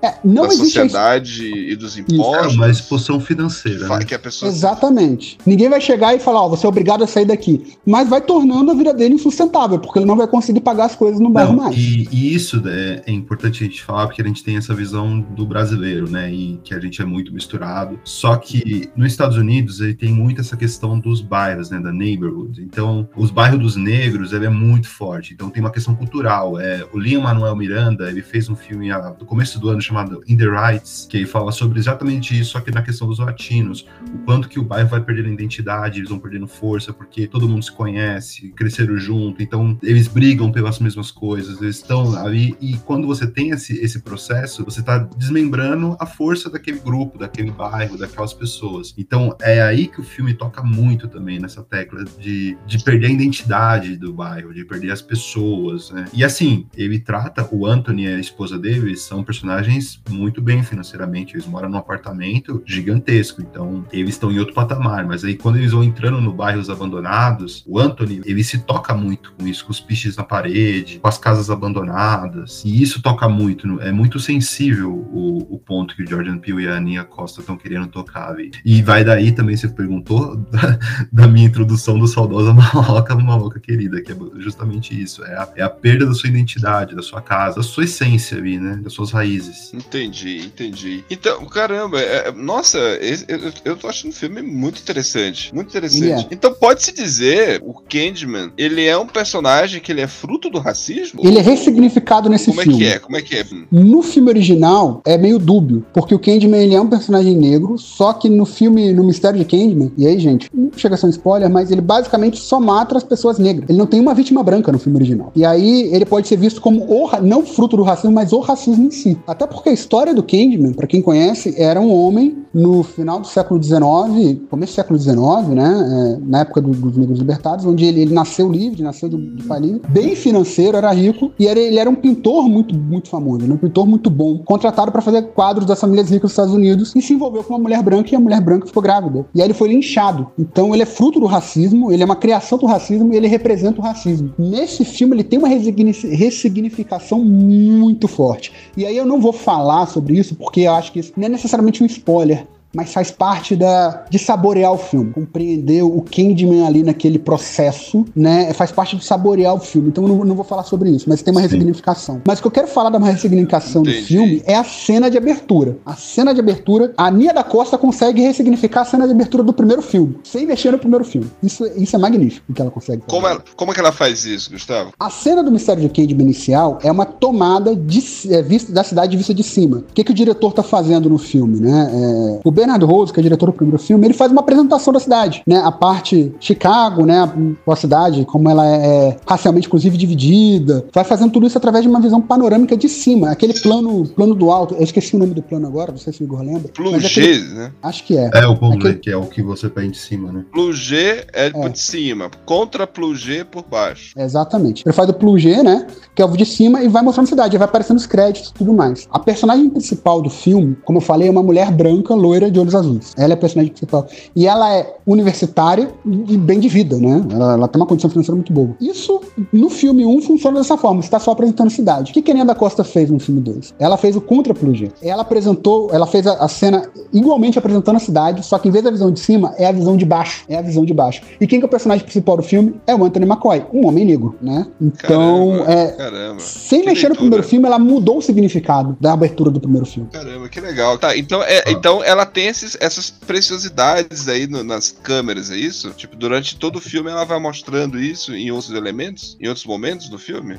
é, não
da
a
sociedade e dos impostos.
É uma expulsão financeira. Né?
Que a pessoa
Exatamente. Ninguém vai chegar e falar, ó, você é obrigado a sair daqui. Mas vai tornando a vida dele insustentável, porque ele não vai conseguir pagar as coisas no bairro
Não,
mais.
e, e isso é, é importante a gente falar porque a gente tem essa visão do brasileiro, né? E que a gente é muito misturado. Só que nos Estados Unidos ele tem muito essa questão dos bairros, né? Da neighborhood. Então, os bairros dos negros ele é muito forte. Então tem uma questão cultural. É, o Liam Manuel Miranda ele fez um filme ah, no começo do ano chamado In the Rights, que ele fala sobre exatamente isso, que na questão dos latinos. O quanto que o bairro vai perdendo identidade, eles vão perdendo força, porque todo mundo se conhece, cresceram junto, então eles brigam pelas mesmas coisas, eles estão ali, e quando você tem esse, esse processo, você está desmembrando a força daquele grupo, daquele bairro, daquelas pessoas. Então é aí que o filme toca muito também nessa tecla de, de perder a identidade do bairro, de perder as pessoas, né? E assim, ele trata o Anthony e a esposa dele são personagens muito bem financeiramente, eles moram num apartamento gigantesco, então eles estão em outro patamar, mas aí quando eles vão entrando no bairros abandonados, o Anthony, ele se toca muito com isso, com os piches na parede, com as casas abandonadas, e isso toca muito, é muito sensível o, o ponto que o Jordan Peele e a Aninha Costa estão querendo tocar ali. E vai daí também, você perguntou, da, da minha introdução do saudosa (laughs) Maloca, Maloca querida, que é justamente isso, é a, é a perda da sua identidade, da sua casa, da sua essência ali, né, das suas raízes.
Entendi, entendi. Então, caramba, é- é- nossa, esse- eu, eu tô achando o filme muito interessante. Muito interessante.
É.
Então, pode-se dizer, o Candyman, ele é um personagem que ele é fruto do racismo?
Ele é ressignificado nesse
Como é
filme.
que é? Como é que é?
No filme original é meio dúbio, porque o Candyman ele é um personagem negro, só que no filme, no Mistério de Candyman, e aí, gente, não chega a ser um spoiler, mas ele basicamente só mata as pessoas negras. Ele não tem uma vítima branca no filme original. E aí ele pode ser visto como o, não fruto do racismo, mas o racismo em si. Até porque a história do Candyman, pra quem conhece, era um homem no final do século XIX, começo do século XIX, né, é, na época do- dos negros libertados, onde ele, ele nasceu livre, nasceu de, de livre, bem financeiro, era rico, e era- ele era um pintor muito, muito famoso, né, um pintor muito bom, contratado para fazer quadros das famílias ricas dos Estados Unidos, e se envolveu com uma mulher branca, e a mulher branca ficou grávida. E aí ele foi linchado. Então ele é fruto do racismo, ele é uma criação do racismo, e ele representa o racismo. Nesse filme ele tem uma ressignificação muito forte. E aí eu não vou falar sobre isso, porque eu acho que isso não é necessariamente um spoiler, mas faz parte da de saborear o filme, compreender o Candyman ali naquele processo, né? Faz parte de saborear o filme. Então eu não, não vou falar sobre isso, mas tem uma
Sim.
ressignificação. Mas o que eu quero falar da ressignificação do
Entendi.
filme é a cena de abertura. A cena de abertura, a Nia da Costa consegue ressignificar a cena de abertura do primeiro filme, sem mexer no primeiro filme. Isso, isso é magnífico o que ela consegue. fazer.
Como, ela, como é que ela faz isso, Gustavo?
A cena do Mistério de Candyman inicial é uma tomada de, é, vista, da cidade de vista de cima. O que, que o diretor tá fazendo no filme, né? É, o Bernard Rose, que é diretor do primeiro filme, ele faz uma apresentação da cidade, né? A parte Chicago, né? A, a cidade, como ela é, é racialmente, inclusive, dividida. Vai fazendo tudo isso através de uma visão panorâmica de cima. Aquele plano, plano do alto. Eu esqueci o nome do plano agora, não sei se o Igor lembra. mas aquele-
Plugê, né?
Acho que é.
É o plugê,
Aquele-
que é o que você pede de cima, né?
Plugê é,
É.
de cima, contra plugê por baixo.
Exatamente. Ele faz o plugê, né? Que é o de cima e vai mostrando a cidade, vai aparecendo os créditos e tudo mais. A personagem principal do filme, como eu falei, é uma mulher branca, loira, de olhos azuis. Ela é a personagem principal. E ela é universitária e bem de vida, né? Ela, ela tem uma condição financeira muito boa. Isso, no filme 1, funciona dessa forma. Você tá só apresentando a cidade. O que que a Nia da Costa fez no filme 2? Ela fez o contra plugê. Ela apresentou, ela fez a, a cena igualmente apresentando a cidade, só que em vez da visão de cima, é a visão de baixo. É a visão de baixo. E quem que é o personagem principal do filme? É o Anthony McCoy, um homem negro, né? Então,
Caramba,
é,
caramba.
sem
Que
mexer no
leitura.
primeiro filme, ela mudou o significado da abertura do primeiro filme.
Caramba, que legal. Tá, então, é, então ela tem esses, essas preciosidades aí no- nas câmeras, é isso? Tipo, durante todo o filme ela vai mostrando isso em outros elementos, em outros momentos do filme?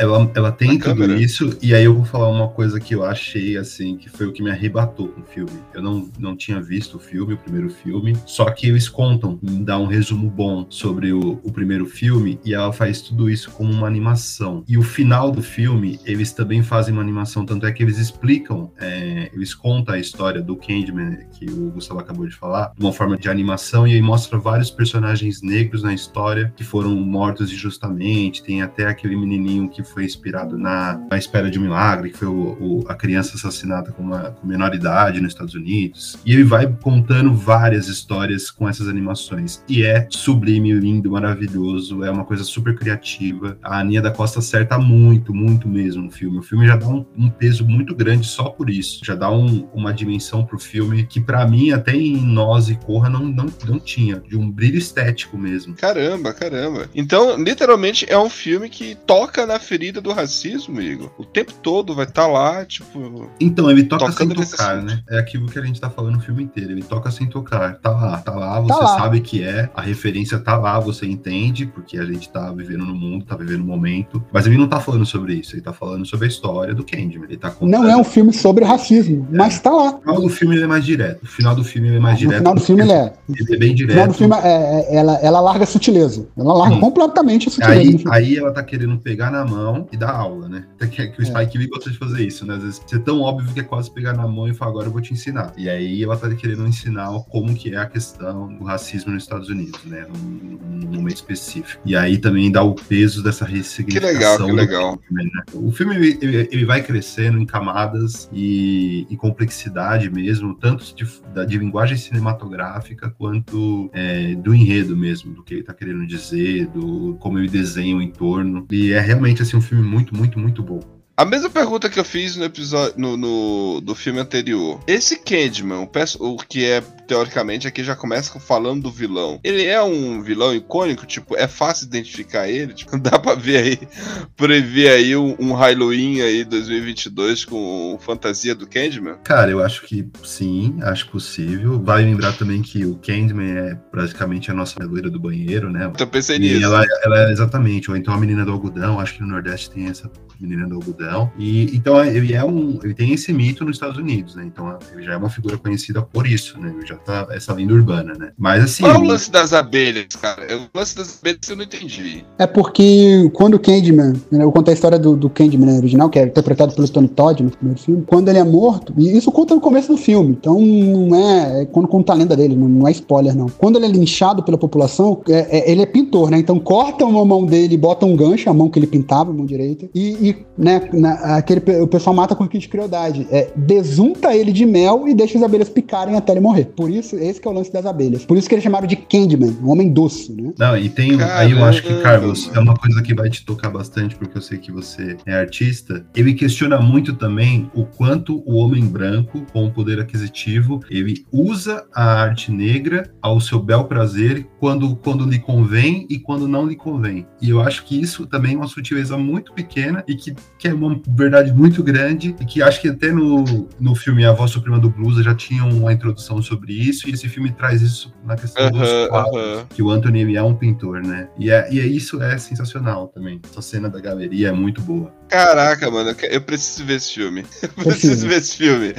Ela, ela tem
Na
tudo
câmera.
isso, e aí eu vou falar uma coisa que eu achei, assim, que foi o que me arrebatou com o filme. Eu não, não tinha visto o filme, o primeiro filme, só que eles contam, dá um resumo bom sobre o, o primeiro filme, e ela faz tudo isso como uma animação. E o final do filme, eles também fazem uma animação, tanto é que eles explicam, é, eles contam a história do Candyman, que o Gustavo acabou de falar, de uma forma de animação, e aí mostra vários personagens negros na história que foram mortos injustamente. Tem até aquele menininho que foi inspirado na, na Espera de um Milagre, que foi o, o- a criança assassinada com, uma, com menor idade nos Estados Unidos. E ele vai contando várias histórias com essas animações. E é sublime, lindo, maravilhoso. É uma coisa super criativa. A Aninha da Costa acerta muito, muito mesmo no filme. O filme já dá um, um peso muito grande só por isso. Já dá um- uma dimensão pro filme que, pra mim, até em Nós e Corra, não, não, não tinha. De um brilho estético mesmo.
Caramba, caramba. Então, literalmente, é um filme que toca na ferida do racismo, Igor. O tempo todo vai estar lá, tipo.
Então, ele toca sem tocar, né? É aquilo que a gente tá falando o filme inteiro. Ele toca sem tocar. Tá lá, tá lá, você
lá.
sabe que é. A referência tá lá, você entende, porque a gente tá vivendo no mundo, tá vivendo no momento. Mas ele não tá falando sobre isso. Ele tá falando sobre a história do Candyman. Ele tá contando.
Não é um filme sobre racismo, mas tá lá.
O final do filme ele é mais direto. O final do filme ele é mais
No
direto.
final do filme ele é.
Ele é bem
No
direto.
final do filme é, é- ela, ela larga a sutileza. Ela larga
Sim.
completamente a sutileza. no
Aí, aí ela tá querendo pegar na mão e dar aula, né? Que, que o Spike Lee gosta de fazer isso, né? Às vezes ser tão óbvio que é quase pegar na mão e falar, agora eu vou te ensinar. E aí ela tá querendo ensinar como que é a questão do racismo nos Estados Unidos, né? Num, num momento específico. E aí também dá o peso dessa ressignificação.
legal, que legal.
filme, né? O filme ele, ele- vai crescendo em camadas e, e complexidade mesmo, tanto de, de linguagem cinematográfica quanto é, do enredo mesmo, do que ele tá querendo dizer, do como ele desenha o entorno. E é realmente assim um filme muito, muito, muito bom.
A mesma pergunta que eu fiz no episódio no, no- do filme anterior. Esse Candyman, o, o que é teoricamente aqui já começa falando do vilão. Ele é um vilão icônico, tipo, é fácil identificar ele, tipo, (laughs) dá pra ver aí, prever aí um, um Halloween aí 2022 com fantasia do Candyman.
Cara, eu acho que sim, acho possível. Vai lembrar também que o Candyman é praticamente a nossa loira do banheiro, né?
Então eu pensei
E
nisso.
ela, ela é exatamente, ou então a menina do algodão, acho que no Nordeste tem essa menina do algodão. E então ele é um, ele tem esse mito nos Estados Unidos, né? Então ele já é uma figura conhecida por isso, né? Ele já tá essa lenda urbana, né? Mas assim,
Qual é o lance das abelhas, cara? O lance das abelhas eu não entendi.
É porque quando o Candyman, né, eu conto a história do, do Candyman né, original, que é interpretado pelo Tony Todd no primeiro filme, quando ele é morto, e isso conta no começo do filme, então não é, é quando conta a lenda dele, não, não é spoiler não. Quando ele é linchado pela população, é- é- ele é pintor, né, então cortam uma mão dele, botam um gancho, a mão que ele pintava, a mão direita, e, e, né, na- aquele, o pessoal mata com requinte de crueldade, é, desunta ele de mel e deixa as abelhas picarem até ele morrer. Por isso, esse que é o lance das abelhas. Por isso que eles chamaram de Candyman, um homem doce, né.
Não, e tem. aí eu acho que,
Caramba,
Carlos, é uma coisa que vai te tocar bastante, porque eu sei que você é artista. Ele questiona muito também o quanto o homem branco, com o poder aquisitivo, ele usa a arte negra ao seu bel prazer quando, quando lhe convém e quando não lhe convém. E eu acho que isso também é uma sutileza muito pequena e que, que é uma verdade muito grande, e que acho que até no, no filme A Voz Suprema do Blues já tinha uma introdução sobre isso, e esse filme traz isso na questão dos
Aham,
quadros
aham.
que o Anthony é um pintor, né? E, é, e é isso é sensacional também. Essa cena da galeria é muito boa.
Caraca, mano, eu preciso ver esse filme. (laughs) Eu preciso ver esse filme.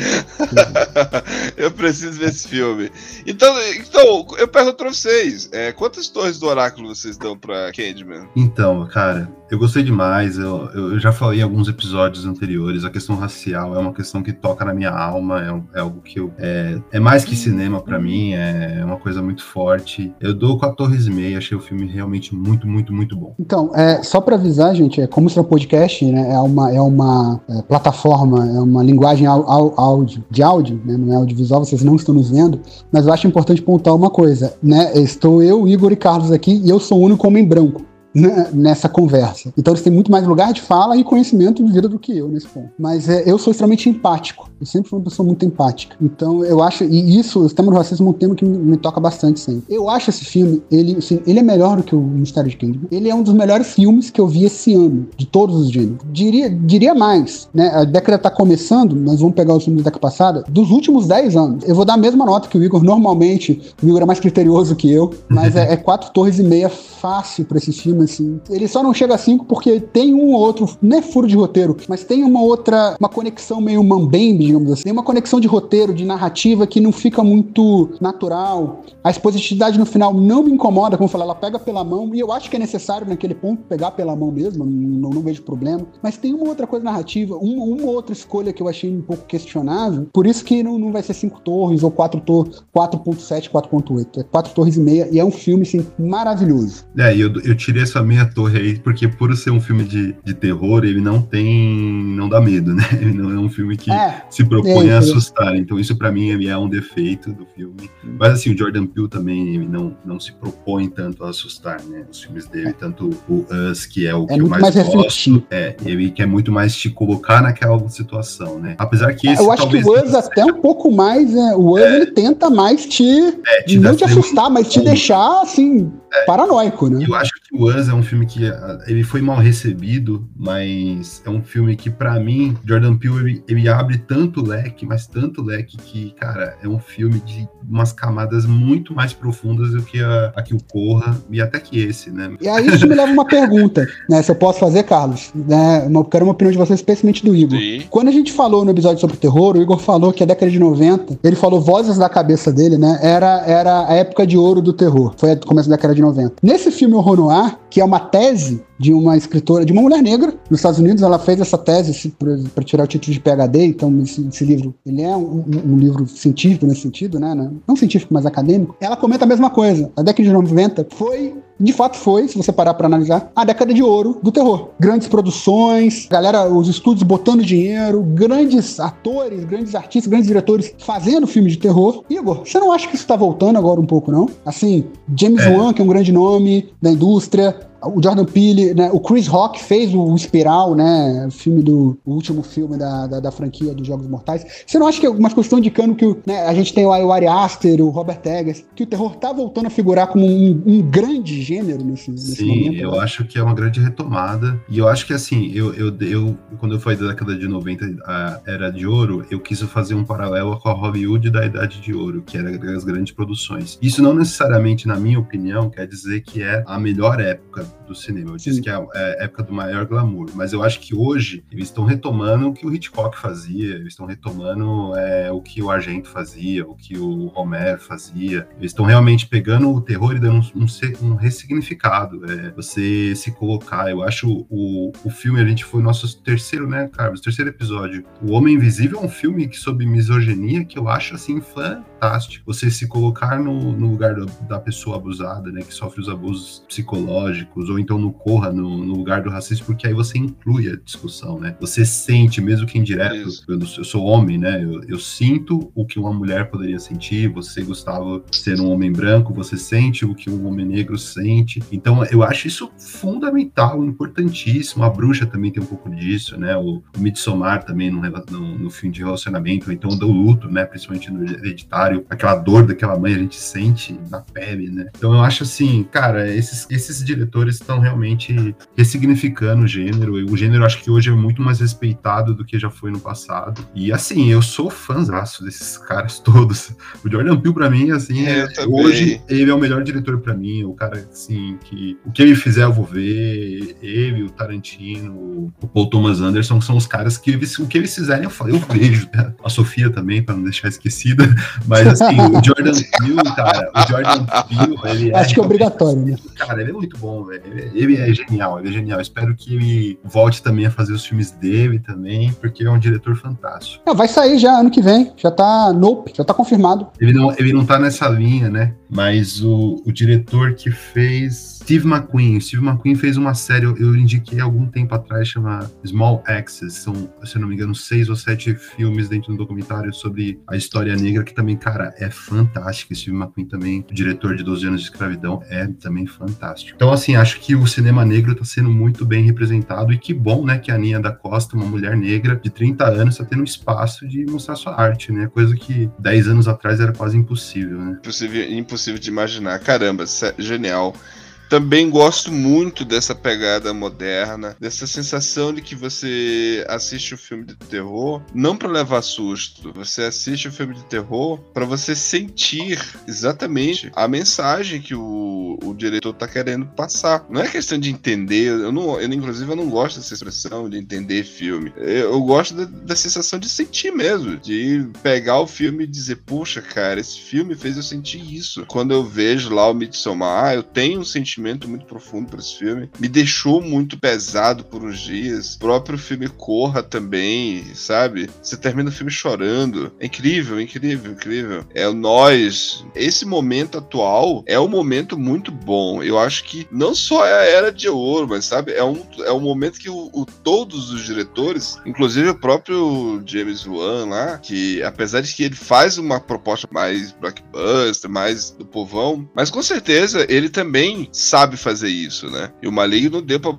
(laughs) eu preciso ver esse filme. Então, então eu pergunto pra vocês: é, quantas torres do oráculo vocês dão pra Candyman?
Então, cara, eu gostei demais. Eu, eu já falei em alguns episódios anteriores. A questão racial é uma questão que toca na minha alma. É, é algo que eu. É, é mais que cinema pra mim. É uma coisa muito forte. Eu dou 14,5. Achei o filme realmente muito, muito, muito bom.
Então, é, só para avisar, gente, é, como isso é um podcast, né, é uma, é uma é, plataforma, é uma linguagem au- au- áudio, de áudio, né, não é audiovisual, vocês não estão nos vendo, mas eu acho importante pontuar uma coisa, né, estou eu, Igor e Carlos aqui, e eu sou o único homem branco. né, nessa conversa. Então eles têm muito mais lugar de fala e conhecimento de vida do que eu nesse ponto. Mas é, eu sou extremamente empático. Eu sempre fui uma pessoa muito empática. Então eu acho, e isso, o tema do racismo é um tema que me, me toca bastante sempre. Eu acho esse filme, ele, assim, ele é melhor do que o Mistério de Candyman. Ele é um dos melhores filmes que eu vi esse ano, de todos os gêneros. Diria, diria mais, né? A década tá começando, nós vamos pegar os filmes da década passada, dos últimos 10 anos. Eu vou dar a mesma nota que o Igor. Normalmente, o Igor é mais criterioso que eu, mas é, é quatro torres e meia fácil pra esse filme. Filme, assim. Ele só não chega a 5 porque tem um ou outro, não é furo de roteiro, mas tem uma outra, uma conexão meio mambembe, digamos assim. Tem uma conexão de roteiro, de narrativa que não fica muito natural. A expositividade no final não me incomoda, como eu falei, ela pega pela mão, e eu acho que é necessário naquele ponto pegar pela mão mesmo, não, não vejo problema. Mas tem uma outra coisa narrativa, uma, uma outra escolha que eu achei um pouco questionável, por isso que não, não vai ser 5 torres ou 4 torres, 4.7, 4.8. É 4 torres e meia, e é um filme, assim, maravilhoso.
É, eu, eu tirei essa meia torre aí, porque por ser um filme de, de terror, ele não tem. não dá medo, (laughs) né? Ele não é um filme que
É,
se propõe
é,
a
isso.
assustar. Então, isso pra mim é um defeito do filme. Mas assim, o Jordan Peele também ele não, não se propõe tanto a assustar, né? Os filmes dele, tanto o Us, que é o que
É
eu
muito
mais,
mais
gosto,
reflexivo.
é, ele quer muito mais te colocar naquela situação, né? Apesar que esse
eu acho que o Us até um pouco mais, né? O Us ele tenta mais te.
é, te
não te assustar, mas te deixar, assim, paranoico, né?
Eu acho que o Us é um filme que ah, ele foi mal recebido, mas é um filme que, pra mim, Jordan Peele, ele, ele abre tanto leque, mas tanto leque que, cara, é um filme de umas camadas muito mais profundas do que a, a que o Corra e até que esse, né?
E aí isso me leva a uma pergunta, né? Se eu posso fazer, Carlos. Né? Eu quero uma opinião de vocês, especialmente do Igor.
Sim.
Quando a gente falou no episódio sobre terror, o Igor falou que a década de 90, ele falou vozes da cabeça dele, né? Era, era a época de ouro do terror. Foi o começo da década de 90. Nesse filme Horror Noir, que é uma tese de uma escritora, de uma mulher negra nos Estados Unidos, ela fez essa tese para tirar o título de PhD, então esse, esse livro, ele é um, um- livro científico nesse sentido, né, né? Não científico, mas acadêmico. Ela comenta a mesma coisa. A década de 90 foi, de fato foi, se você parar para analisar, a década de ouro do terror. Grandes produções, galera, os estúdios botando dinheiro, grandes atores, grandes artistas, grandes diretores fazendo filmes de terror. Igor, você não acha que isso tá voltando agora um pouco, não? Assim, James
É.
Wan, que é um grande nome da indústria, o Jordan Peele, né, o Chris Rock fez o Espiral, né, o filme do o último filme da, da, da franquia dos Jogos Mortais. Você não acha que algumas coisas estão indicando que né, a gente tem o, Ari Aster, o Robert Eggers, que o terror tá voltando a figurar como um, um grande gênero nesse, nesse
Sim,
momento?
eu acho que é uma grande retomada. E eu acho que assim, eu, eu, eu quando eu falei da década de 90, a era de ouro, eu quis fazer um paralelo com a Hollywood da Idade de Ouro, que era as grandes produções. Isso não necessariamente, na minha opinião, quer dizer que é a melhor época do cinema. Eu disse
Sim.
que é a é a época do maior glamour. Mas eu acho que hoje eles estão retomando o que o Hitchcock fazia, eles estão retomando é, o que o Argento fazia, o que o Romero fazia. Eles estão realmente pegando o terror e dando um, um um ressignificado. É, você se colocar. Eu acho o, o filme, a gente foi o nosso terceiro, né, Carlos? Terceiro episódio. O Homem Invisível é um filme que, sobre misoginia que eu acho assim fantástico. Você se colocar no, no lugar do- da pessoa abusada, né, que sofre os abusos psicológicos, ou então no corra, no, no lugar do racismo, porque aí você inclui a discussão, né? Você sente, mesmo que indireto, eu, eu sou homem, né? Eu, eu sinto o que uma mulher poderia sentir. Você, Gustavo, ser um homem branco, você sente o que um homem negro sente. Então, eu acho isso fundamental, importantíssimo. A bruxa também tem um pouco disso, né? O, o Midsommar também no, no, no fim de relacionamento, ou então do luto, né? Principalmente no hereditário, aquela dor daquela mãe a gente sente na pele, né? Então, eu acho assim, cara, esses, esses diretores estão realmente ressignificando o gênero. O gênero acho que hoje é muito mais respeitado do que já foi no passado. E assim, eu sou fãzaço desses caras (laughs) todos. O Jordan Peele pra mim, assim, é-
também.
hoje ele é o melhor diretor pra mim. O cara, assim, que o que ele fizer eu vou ver. Ele, o Tarantino, o Paul Thomas Anderson são os caras que eles, o que eles fizerem eu eu vejo. A Sofia também, pra não deixar esquecida. (laughs) Mas assim, o (laughs) Jordan Peele, cara, o Jordan Peele, ele é
Acho que é obrigatório, né?
Cara, ele é muito bom, velho. Ele, é genial, ele é genial. Espero que ele volte também a fazer os filmes dele também, porque é um diretor fantástico.
Ah, vai sair já ano que vem, já tá nope, já tá confirmado.
Ele não, ele não tá nessa linha, né? Mas o, o diretor que fez. Steve McQueen. Steve McQueen fez uma série, eu, indiquei algum tempo atrás, chama Small Axes. São, se eu não me engano, seis ou sete filmes dentro do documentário sobre a história negra, que também, cara, é fantástico. Steve McQueen também, diretor de 12 anos de escravidão, é também fantástico. Então, assim, acho que o cinema negro tá sendo muito bem representado e que bom, né, que a Aninha da Costa, uma mulher negra de 30 anos, tá tendo um espaço de mostrar sua arte, né? Coisa que 10 anos atrás era quase impossível, né?
Impossível, impossível de imaginar. Caramba, genial. Também gosto muito dessa pegada moderna, dessa sensação de que você assiste o um filme de terror não para levar susto, você assiste o um filme de terror para você sentir exatamente a mensagem que o, o diretor tá querendo passar. Não é questão de entender, eu não, eu, inclusive eu não gosto dessa expressão de entender filme. Eu, eu gosto da, da sensação de sentir mesmo, de pegar o filme e dizer, puxa, cara, esse filme fez eu sentir isso. Quando eu vejo lá o Midsommar, eu tenho um sentimento muito profundo por esse filme. Me deixou muito pesado por uns dias. O próprio filme Corra também, sabe? Você termina o filme chorando. É incrível, incrível, incrível. É o nós. Esse momento atual é um momento muito bom. Eu acho que não só é a era de ouro, mas sabe, é um, é um momento que o, o todos os diretores, inclusive o próprio James Wan lá, que apesar de que ele faz uma proposta mais blockbuster, mais do povão, mas com certeza ele também sabe fazer isso, né? E o Maligno deu pra,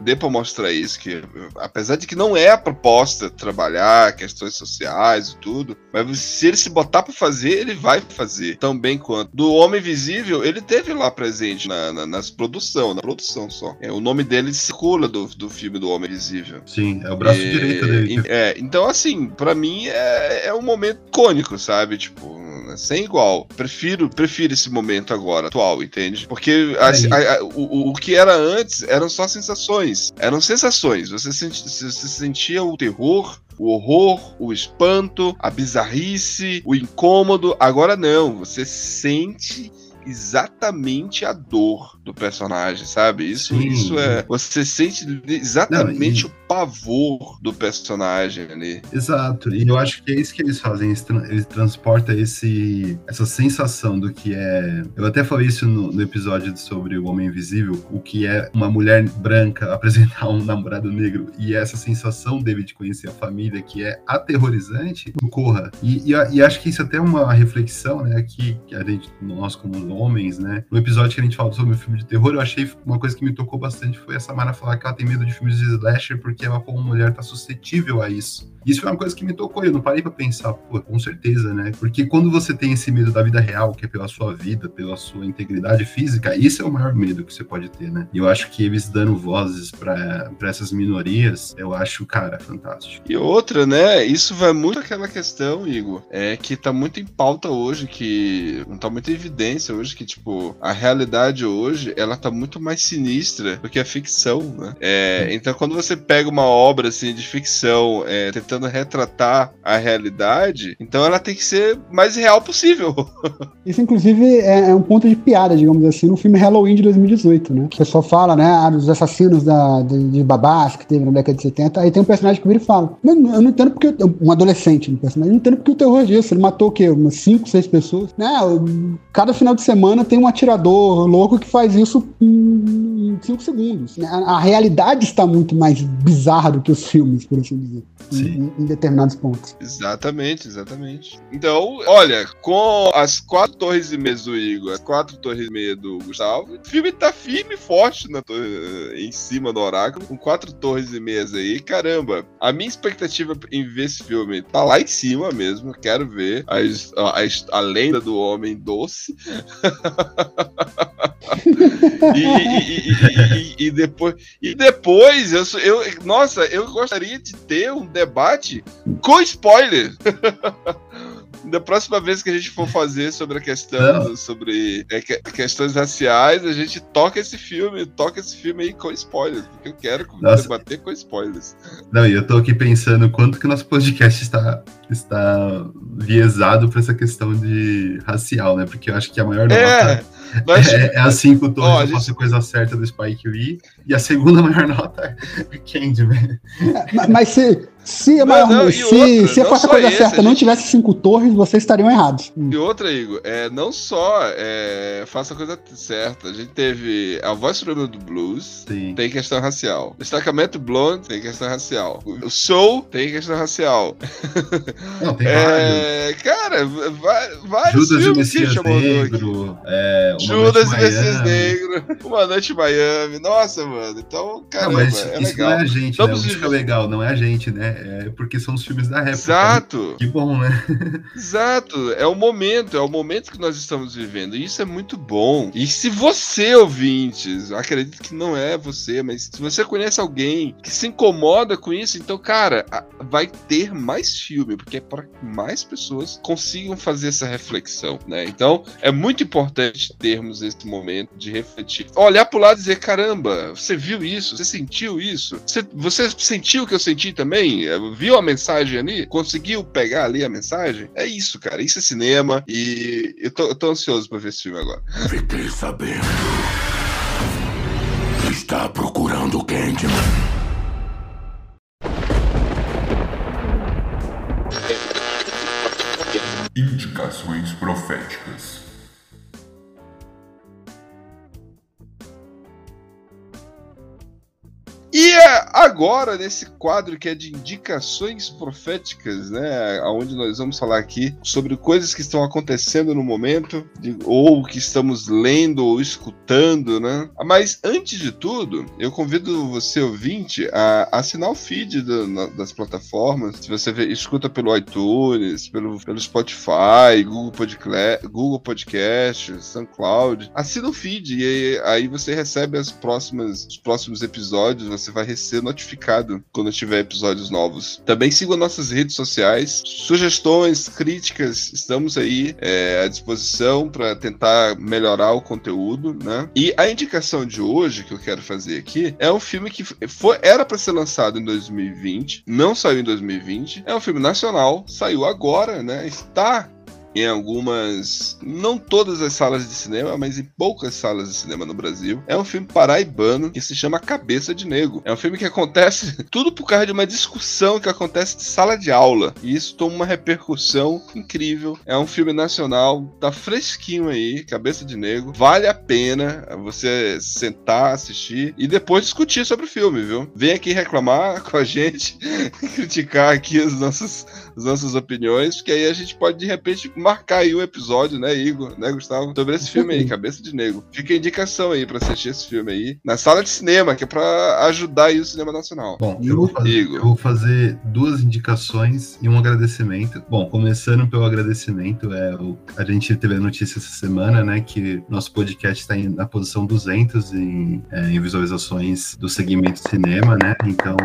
deu pra mostrar isso, que apesar de que não é a proposta trabalhar questões sociais e tudo, mas se ele se botar pra fazer, ele vai fazer tão bem quanto. Do Homem Invisível, ele teve lá presente na, na, nas produção, na produção só. É, o nome dele circula do, do filme do Homem Invisível.
Sim, é o braço e, direito dele.
É, então assim, para mim é, é um momento icônico, sabe? Tipo, sem igual. Prefiro, prefiro esse momento agora, atual, entende? Porque a, a, o, o que era antes eram só sensações. Eram sensações. Você, senti, você sentia o terror, o horror, o espanto, a bizarrice, o incômodo. Agora não, você sente exatamente a dor do personagem, sabe? Isso, isso é. Você sente exatamente Não, e... o pavor do personagem ali.
Exato. E eu acho que é isso que eles fazem. Eles, tra eles transportam esse, essa sensação do que é. Eu até falei isso no, no, episódio sobre o Homem Invisível, o que é uma mulher branca (laughs) apresentar um namorado negro e essa sensação dele de conhecer a família que é aterrorizante, corra. E, e, e acho que isso é até é uma reflexão, né? Que, que a gente, nós como homens, né? No episódio que a gente falou sobre o filme de terror, eu achei uma coisa que me tocou bastante foi a Samara falar que ela tem medo de filmes de slasher porque ela, como mulher, tá suscetível a isso. Isso foi uma coisa que me tocou, eu não parei para pensar, pô, com certeza, né? Porque quando você tem esse medo da vida real, que é pela sua vida, pela sua integridade física, isso é o maior medo que você pode ter, né? E eu acho que eles dando vozes para essas minorias, eu acho, cara, fantástico.
E outra, né? Isso vai muito aquela questão, Igor, é que tá muito em pauta hoje, que não tá muito em evidência hoje, que, tipo, a realidade hoje, ela tá muito mais sinistra do que a ficção, né? É, então, quando você pega uma obra, assim, de ficção, é, tentando retratar a realidade, então ela tem que ser mais real possível. (laughs)
Isso, inclusive, é, é, um ponto de piada, digamos assim, no filme Halloween de 2018, né? O pessoal fala, né, ah, dos assassinos da, de, de babás que teve na década de 70, aí tem um personagem que vira e fala, eu não entendo porque, um adolescente, um personagem, eu não entendo porque o terror disso, ele matou o quê? Umas 5, 6 pessoas, né? Cada final de semana tem um atirador louco que faz isso em 5 segundos. Né? A, a realidade está muito mais bizarra do que os filmes, por assim dizer. Sim em, determinados pontos.
Exatamente, exatamente. Então, olha, com as quatro torres e meia do Igor, as quatro torres e meia do Gustavo, o filme tá firme e forte na torre, em cima do oráculo, com quatro torres e meias aí. Caramba, a minha expectativa em ver esse filme tá lá em cima mesmo. Quero ver a, a, a lenda do homem doce. (laughs) e, e, e, e, depois, e depois eu, eu, nossa, eu gostaria de ter um debate com spoiler. (laughs) da próxima vez que a gente for fazer sobre a questão, sobre é, questões raciais, a gente toca esse filme, toca esse filme aí com spoilers, porque eu quero Nossa. debater com spoilers.
Não, e eu tô aqui pensando quanto que nosso podcast está, está viesado para essa questão de racial, né? Porque eu acho que a maior
é.
nota mas, é, é assim que o Torres oh, gente... coisa certa do Spike Lee. E a segunda (laughs) maior nota é Candyman.
É, mas se, se a, maior, não, não, se, outra, se a quarta coisa esse, certa não tivesse cinco torres, vocês estariam errados.
E outra, Igor, é, não só é, faça a coisa certa. A gente teve a voz suprema do blues, Sim. tem questão racial. Destacamento Blonde tem questão racial. O Soul tem questão racial. (laughs)
Não, tem é,
Cara, vários
Judas filmes que chamou
Negro,
é,
Judas e Messias. Negro, Uma Noite em Miami. Nossa, mano. Então,
Não,
caramba,
mas isso,
é
isso
legal.
não é a gente,
Estamos
né? É legal, não é a gente, né? É porque são os filmes da época.
Exato.
Que bom, né? (laughs)
Exato, é o momento, é o momento que nós estamos vivendo. E isso é muito bom. E se você, ouvintes, acredito que não é você, mas se você conhece alguém que se incomoda com isso, então, cara, vai ter mais filme, porque é para que mais pessoas consigam fazer essa reflexão, né? Então, é muito importante termos esse momento de refletir. Olhar pro lado e dizer, caramba, você viu isso? Você sentiu isso? Você, você sentiu o que eu senti também? Viu a mensagem ali? Conseguiu pegar ali a mensagem? É isso, cara. Isso é cinema e eu tô, eu tô ansioso pra ver esse filme agora.
Fiquei sabendo. Está procurando o Candyman. Indicações proféticas.
Agora, nesse quadro que é de indicações proféticas, né? Onde nós vamos falar aqui sobre coisas que estão acontecendo no momento, de- ou que estamos lendo ou escutando, né? Mas antes de tudo, eu convido você, ouvinte, a assinar o feed do- na- das plataformas. Se você vê- escuta pelo iTunes, pelo, pelo Spotify, Google, Podcle- Google Podcast, SoundCloud, assina o feed e aí, aí você recebe as próximas, os próximos episódios, você vai ser notificado quando tiver episódios novos. Também siga nossas redes sociais, sugestões, críticas, estamos aí é, à disposição para tentar melhorar o conteúdo, né? E a indicação de hoje que eu quero fazer aqui é um filme que foi, era para ser lançado em 2020, não saiu em 2020, é um filme nacional, saiu agora, né? Está em algumas, não todas as salas de cinema, mas em poucas salas de cinema no Brasil. É um filme paraibano que se chama Cabeça de Nego. É um filme que acontece (laughs) tudo por causa de uma discussão que acontece de sala de aula. E isso toma uma repercussão incrível. É um filme nacional, tá fresquinho aí, Cabeça de Nego. Vale a pena você sentar, assistir e depois discutir sobre o filme, viu? Vem aqui reclamar (laughs) com a gente, criticar aqui as nossas, as nossas opiniões, porque aí a gente pode de repente marcar aí um episódio, né, Igor, né, Gustavo, sobre esse filme aí, (laughs) Cabeça de Negro. Fica a indicação aí pra assistir esse filme aí na sala de cinema, que é pra ajudar aí o cinema nacional.
Bom, eu vou, fazer,
Igor.
eu vou fazer duas indicações e um agradecimento. Bom, começando pelo agradecimento, é o, a gente teve a notícia essa semana, né, que nosso podcast está na posição 200 em, é, em visualizações do segmento cinema, né? Então,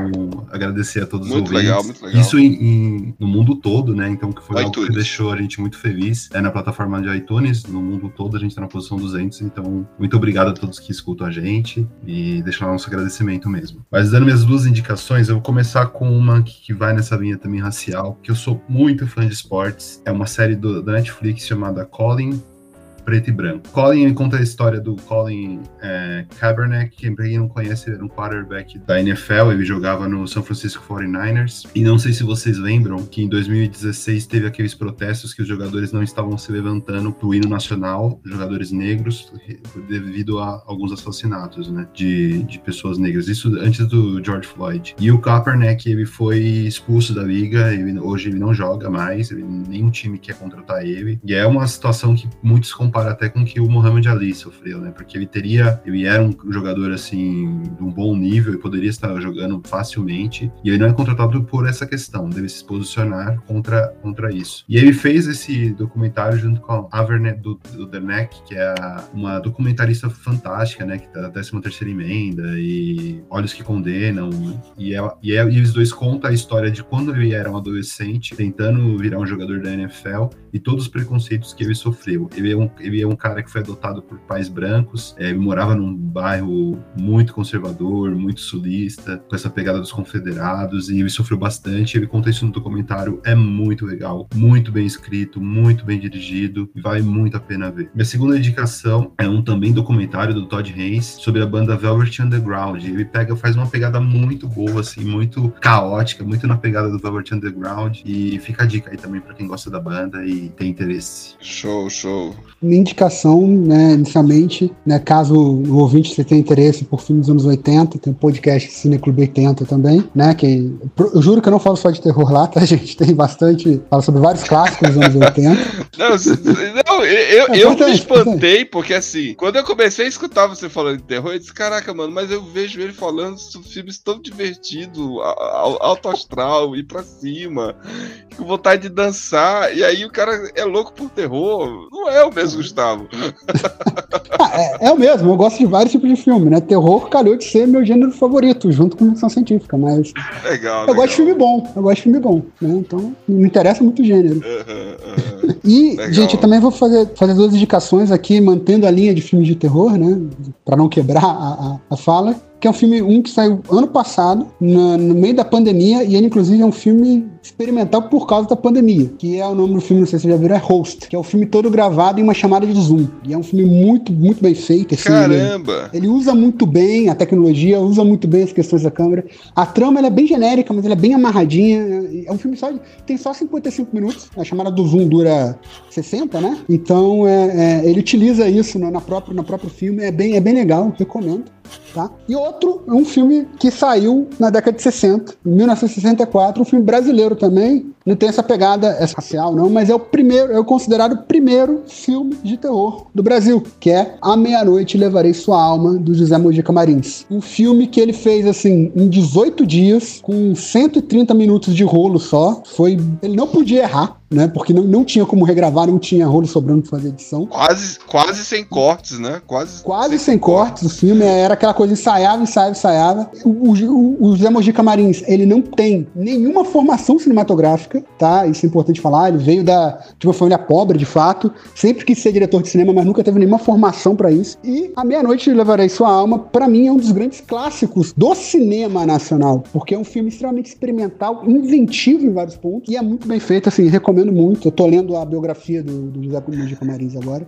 agradecer a todos os
Muito
ouvintes.
legal, muito legal.
Isso em, em- no mundo todo, né? Então, que foi algo que
iTunes.
deixou a gente muito feliz. É na plataforma de iTunes, no mundo todo, a gente está na posição 200. Então, muito obrigado a todos que escutam a gente e deixar nosso agradecimento mesmo. Mas dando minhas duas indicações, eu vou começar com uma que, que vai nessa linha também racial, que eu sou muito fã de esportes. É uma série do, da Netflix chamada Colin preto e branco. Colin conta a história do Colin é, Kaepernick, que pra quem não conhece, era um quarterback da NFL, ele jogava no San Francisco 49ers. E não sei se vocês lembram que em 2016 teve aqueles protestos que os jogadores não estavam se levantando pro hino nacional, jogadores negros, devido a alguns assassinatos, né, de, de pessoas negras. Isso antes do George Floyd. E o Kaepernick, ele foi expulso da liga, ele, hoje ele não joga mais, ele, nenhum time quer contratar ele. E é uma situação que muitos comparam até com que o Muhammad Ali sofreu, né? Porque ele teria, ele era um jogador assim de um bom nível e poderia estar jogando facilmente, e ele não é contratado por essa questão, deve se posicionar contra, contra isso. E ele fez esse documentário junto com a Avernet do, do que é uma documentarista fantástica, né? Que tá 13 terceira emenda e Olhos que Condenam, e, ela, e, ela- e os dois contam a história de quando ele era um adolescente, tentando virar um jogador da NFL, e todos os preconceitos que ele sofreu. Ele é um, ele é um cara que foi adotado por pais brancos, é, ele morava num bairro muito conservador, muito sulista, com essa pegada dos confederados, e ele sofreu bastante. Ele conta isso no documentário, é muito legal, muito bem escrito, muito bem dirigido, vale muito a pena ver. Minha segunda indicação é um também documentário do Todd Haynes sobre a banda Velvet Underground. Ele pega, faz uma pegada muito boa, assim, muito caótica, muito na pegada do Velvet Underground, e fica a dica aí também pra quem gosta da banda e tem interesse.
Show, show.
minha indicação, né, inicialmente, né, caso o ouvinte você tenha interesse por filmes dos anos 80, tem o podcast Cine Clube 80 também, né, que eu juro que eu não falo só de terror lá, tá, (laughs) gente? Tem bastante, fala sobre vários clássicos dos anos 80.
Não, não eu, é eu me espantei, porque assim, quando eu comecei a escutar você falando de terror, eu disse, caraca, mano, mas eu vejo ele falando sobre filmes tão divertidos, alto astral, ir pra cima, com vontade de dançar, e aí o cara é louco por terror. Não é o mesmo Gustavo. (laughs)
ah, é, é, o mesmo, eu gosto de vários tipos de filme, né? Terror calhou de ser meu gênero favorito, junto com ficção científica, mas.
Legal.
Eu legal. gosto de filme bom, eu gosto de filme bom, né? Então, não me interessa muito o gênero. Uhum, uhum. e, legal. gente, eu também vou fazer, fazer duas indicações aqui, mantendo a linha de filmes de terror, né? Pra não quebrar a, a, a fala que é um filme um que saiu ano passado, no, no meio da pandemia, e ele, inclusive, é um filme experimental por causa da pandemia, que é o nome do filme, não sei se vocês já viram, é Host, que é o filme todo gravado em uma chamada de Zoom. E é um filme muito, muito bem feito. Assim,
Caramba!
Ele, ele, usa muito bem a tecnologia, usa muito bem as questões da câmera. A trama é bem genérica, mas ela é bem amarradinha. É um filme só tem só 55 minutos. A chamada do Zoom dura 60, né? Então é, é, ele utiliza isso na, na própria, no próprio filme. É bem, é bem legal, recomendo. Tá? E outro é um filme que saiu na década de 60, em 1964, um filme brasileiro também. Não tem essa pegada espacial, não, mas é o primeiro, é o considerado o primeiro filme de terror do Brasil, que é A Meia-Noite Levarei Sua Alma, do José Mojica Marins. Um filme que ele fez, assim, em 18 dias, com 130 minutos de rolo só. Foi. Ele não podia errar né? Porque não, não tinha como regravar, não tinha rolo sobrando pra fazer edição.
Quase, quase sem cortes, né?
Quase, quase sem, sem cortes. cortes. O filme era aquela coisa ensaiava, ensaiava, ensaiava. O, o, o Zé Mojica Marins, ele não tem nenhuma formação cinematográfica, tá? Isso é importante falar. Ele veio da de uma família pobre, de fato. Sempre quis ser diretor de cinema, mas nunca teve nenhuma formação para isso. E A Meia-Noite Levarei Sua Alma, para mim, é um dos grandes clássicos do cinema nacional, porque é um filme extremamente experimental, inventivo em vários pontos, e é muito bem feito, assim, recomendo recomendo muito. Eu tô lendo a biografia do, do José Mujica Marins agora.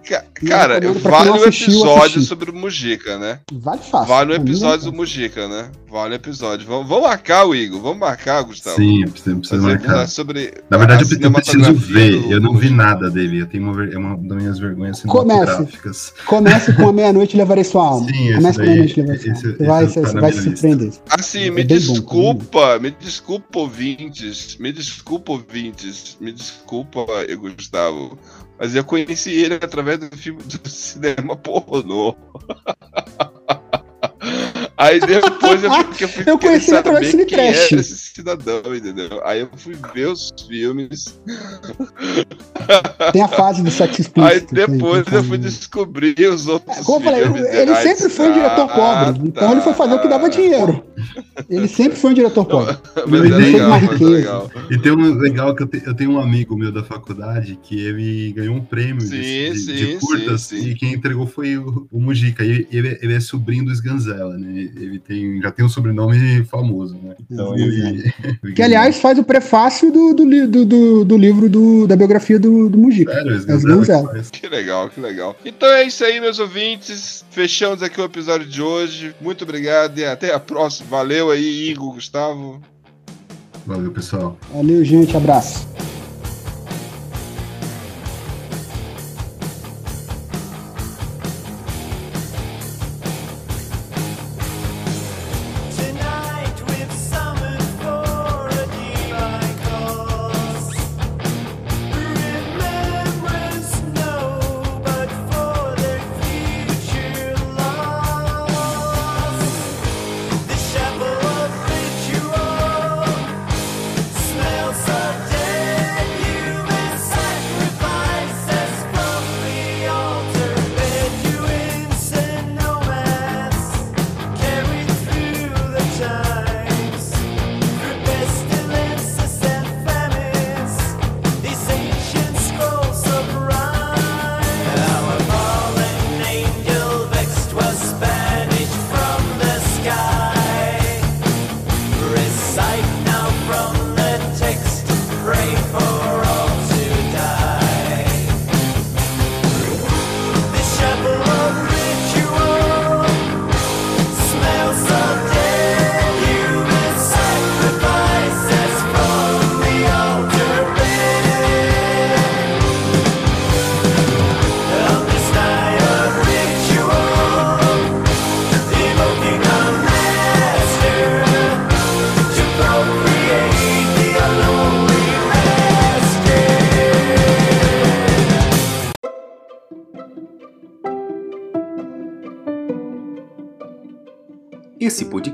Cara, vale um episódio assistir. sobre o Mujica, né?
Vale fácil.
Vale um episódio do Mujica, né? Vale um episódio. Vamos, vamos marcar, o Igor. Vamos marcar, Gustavo.
Sim, precisa marcar. Sobre Na verdade, eu, eu preciso ver. Do... Eu não vi nada dele. Eu tenho uma, é uma das minhas vergonhas
cinematográficas. Comece, comece com a meia-noite e levarei sua alma. Sim, Comece com a meia-noite e levarei sua alma. Vai, você tá vai se surpreender.
Assim, é me desculpa, bom, me desculpa, ouvintes. Me desculpa, ouvintes. Me desculpa desculpa, Gustavo, mas eu conheci ele através do filme do cinema pornô. (laughs) Aí depois eu, eu fui
eu conheci ele através do quem
era esse cidadão, entendeu? Aí eu fui ver os filmes.
Tem a fase do sexo (laughs) explícito.
Aí depois eu fui descobrir os outros
é, Como eu falei, ele sempre foi um diretor pobre, então ele foi fazer o que dava dinheiro. Ele sempre foi um diretor pobre. (laughs)
Mas é legal, mas é legal.
E tem um legal que eu, te, eu, tenho um amigo meu da faculdade que ele ganhou um prêmio sim, de, sim, de, curtas sim, e quem entregou foi o, o Mujica. E ele, ele é sobrinho do Sganzella, né? ele tem, já tem um sobrenome famoso, né? Então (laughs) ele,
Que, aliás, faz o prefácio do, do, do, do, do livro do, da biografia do, do Mujica. Sério,
é que legal, que legal. Então é isso aí, meus ouvintes. Fechamos aqui o episódio de hoje. Muito obrigado e até a próxima. Valeu aí, Igor, Gustavo.
Valeu, pessoal.
Valeu, gente. Abraço.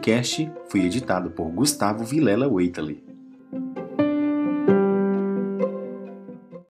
Podcast foi editado por Gustavo Vilela Waitali.